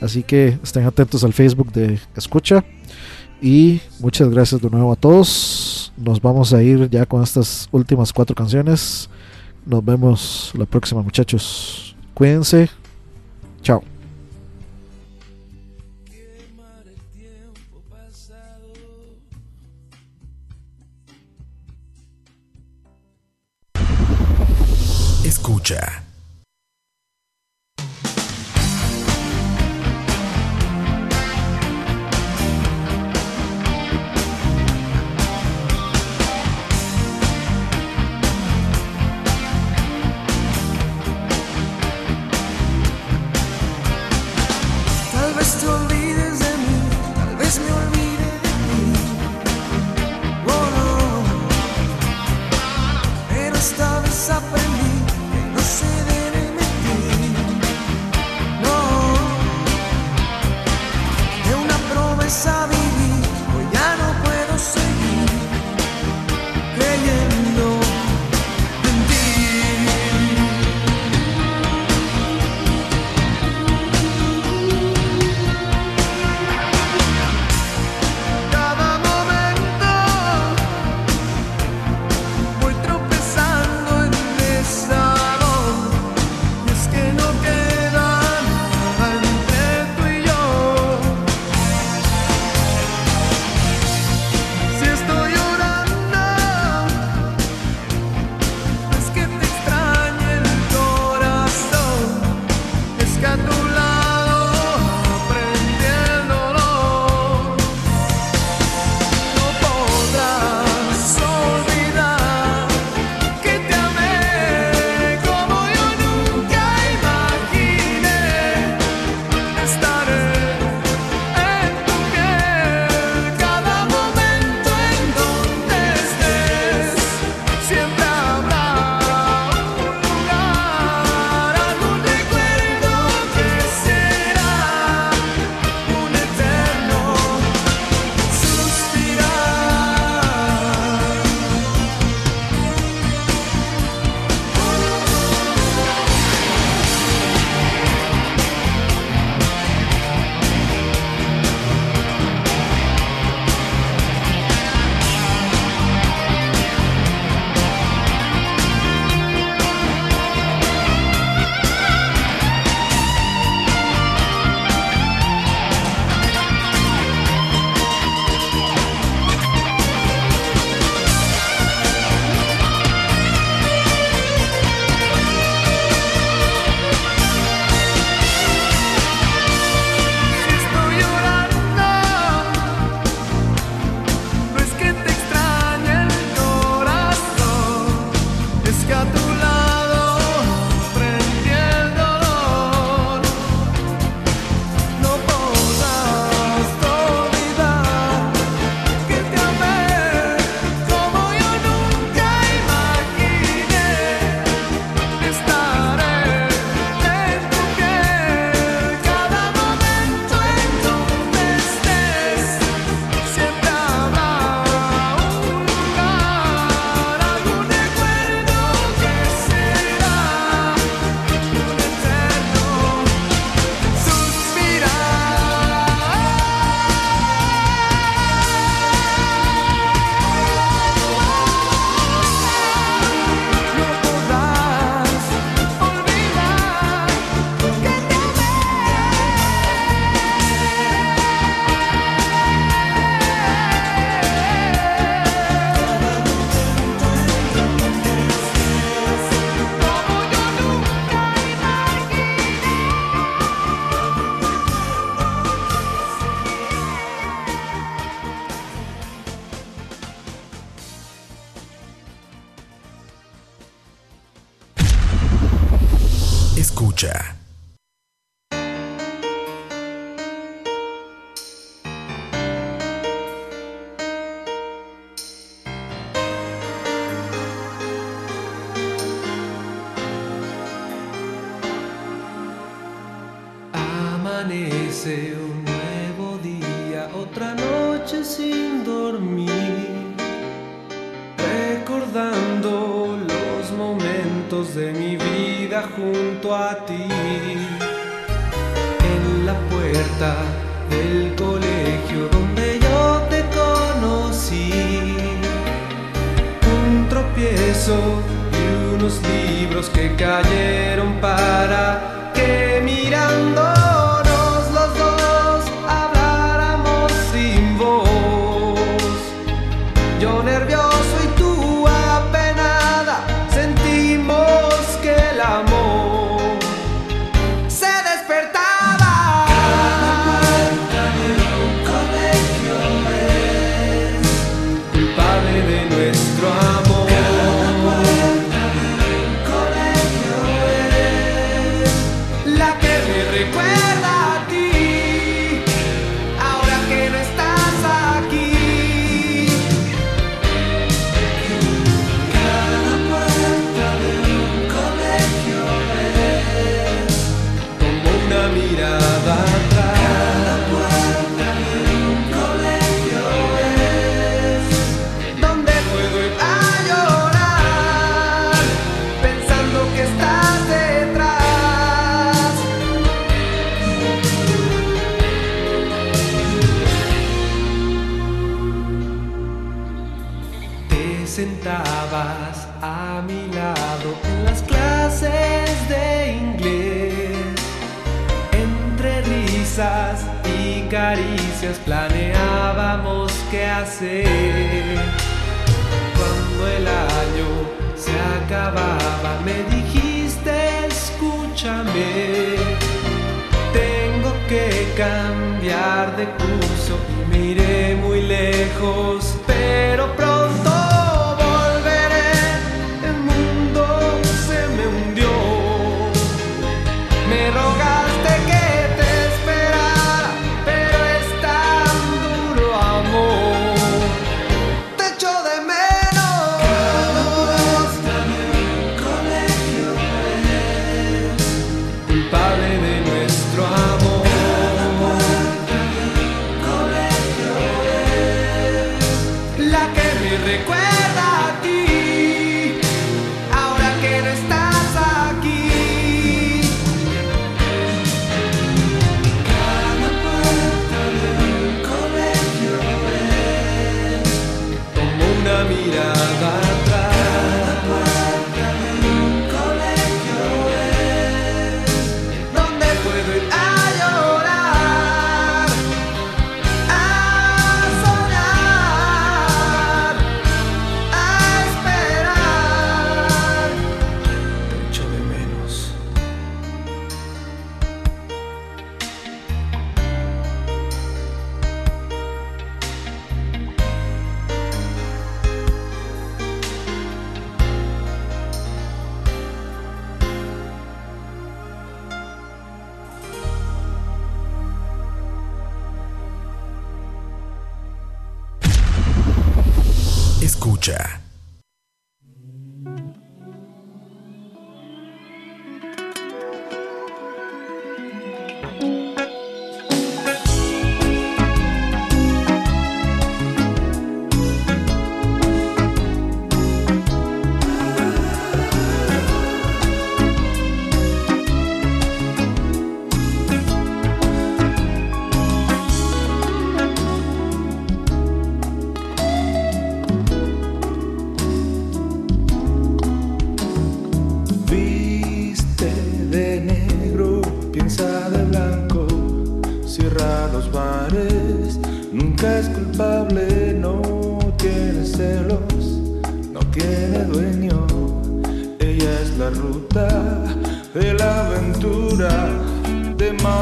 Así que estén atentos al Facebook de Escucha. Y muchas gracias de nuevo a todos. Nos vamos a ir ya con estas últimas cuatro canciones. Nos vemos la próxima muchachos. Cuídense. Chao. Escucha. Roger.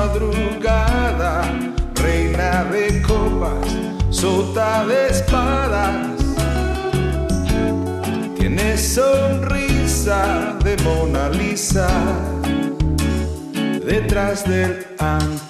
madrugada, reina de copas, sota de espadas. Tienes sonrisa de Mona Lisa detrás del antes.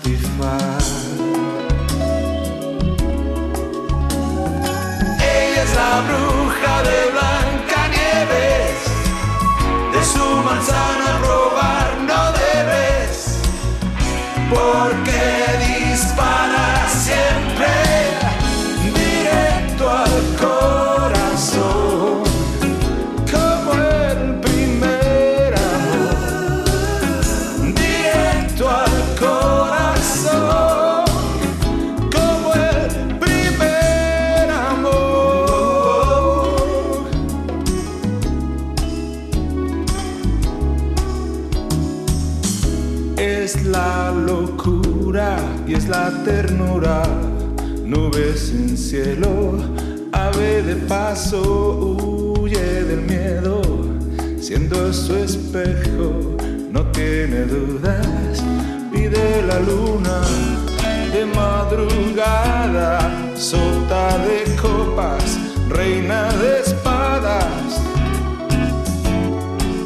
Nubes en cielo, ave de paso, huye del miedo, siendo su espejo, no tiene dudas, pide la luna de madrugada, sota de copas, reina de espadas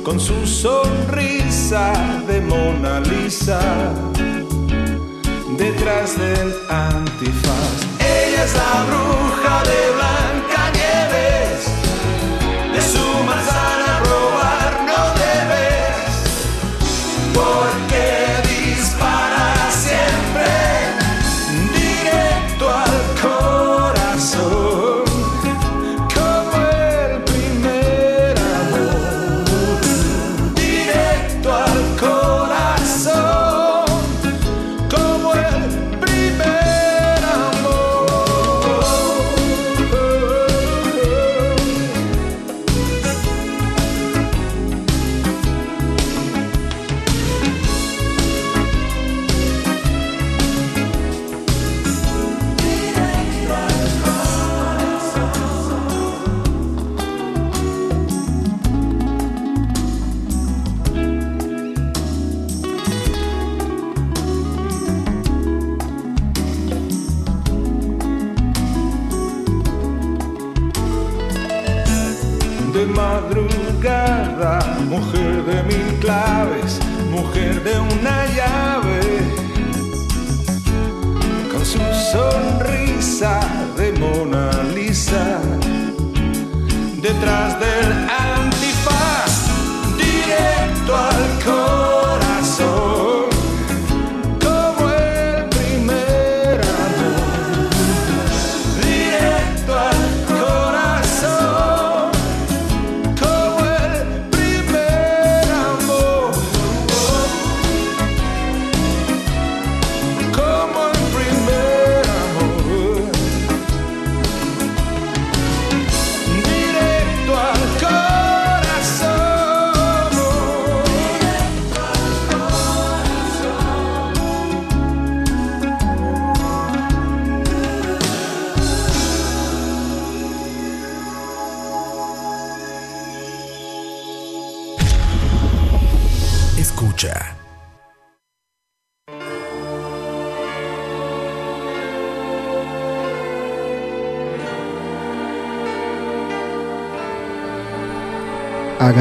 con su sonrisa de Mona Lisa detrás del antifaz. Es la bruja de Blancanieves,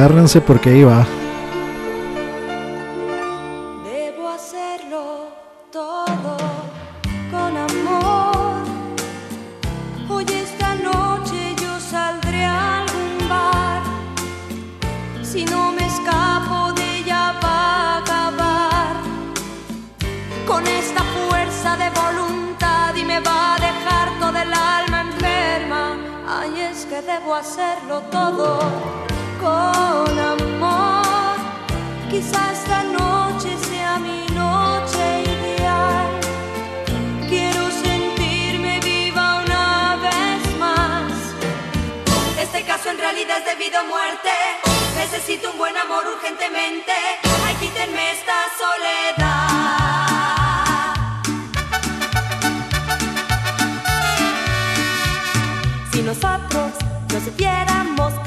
Agárrense porque ahí va. Debo hacerlo todo con amor. Hoy esta noche no sea mi noche ideal. Quiero sentirme viva una vez más. Este caso en realidad es debido a muerte. Necesito un buen amor urgentemente. Ay, quítenme esta soledad. Si nosotros nos hubiéramos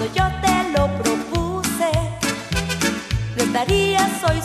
cuando yo te lo propuse, no estarías hoy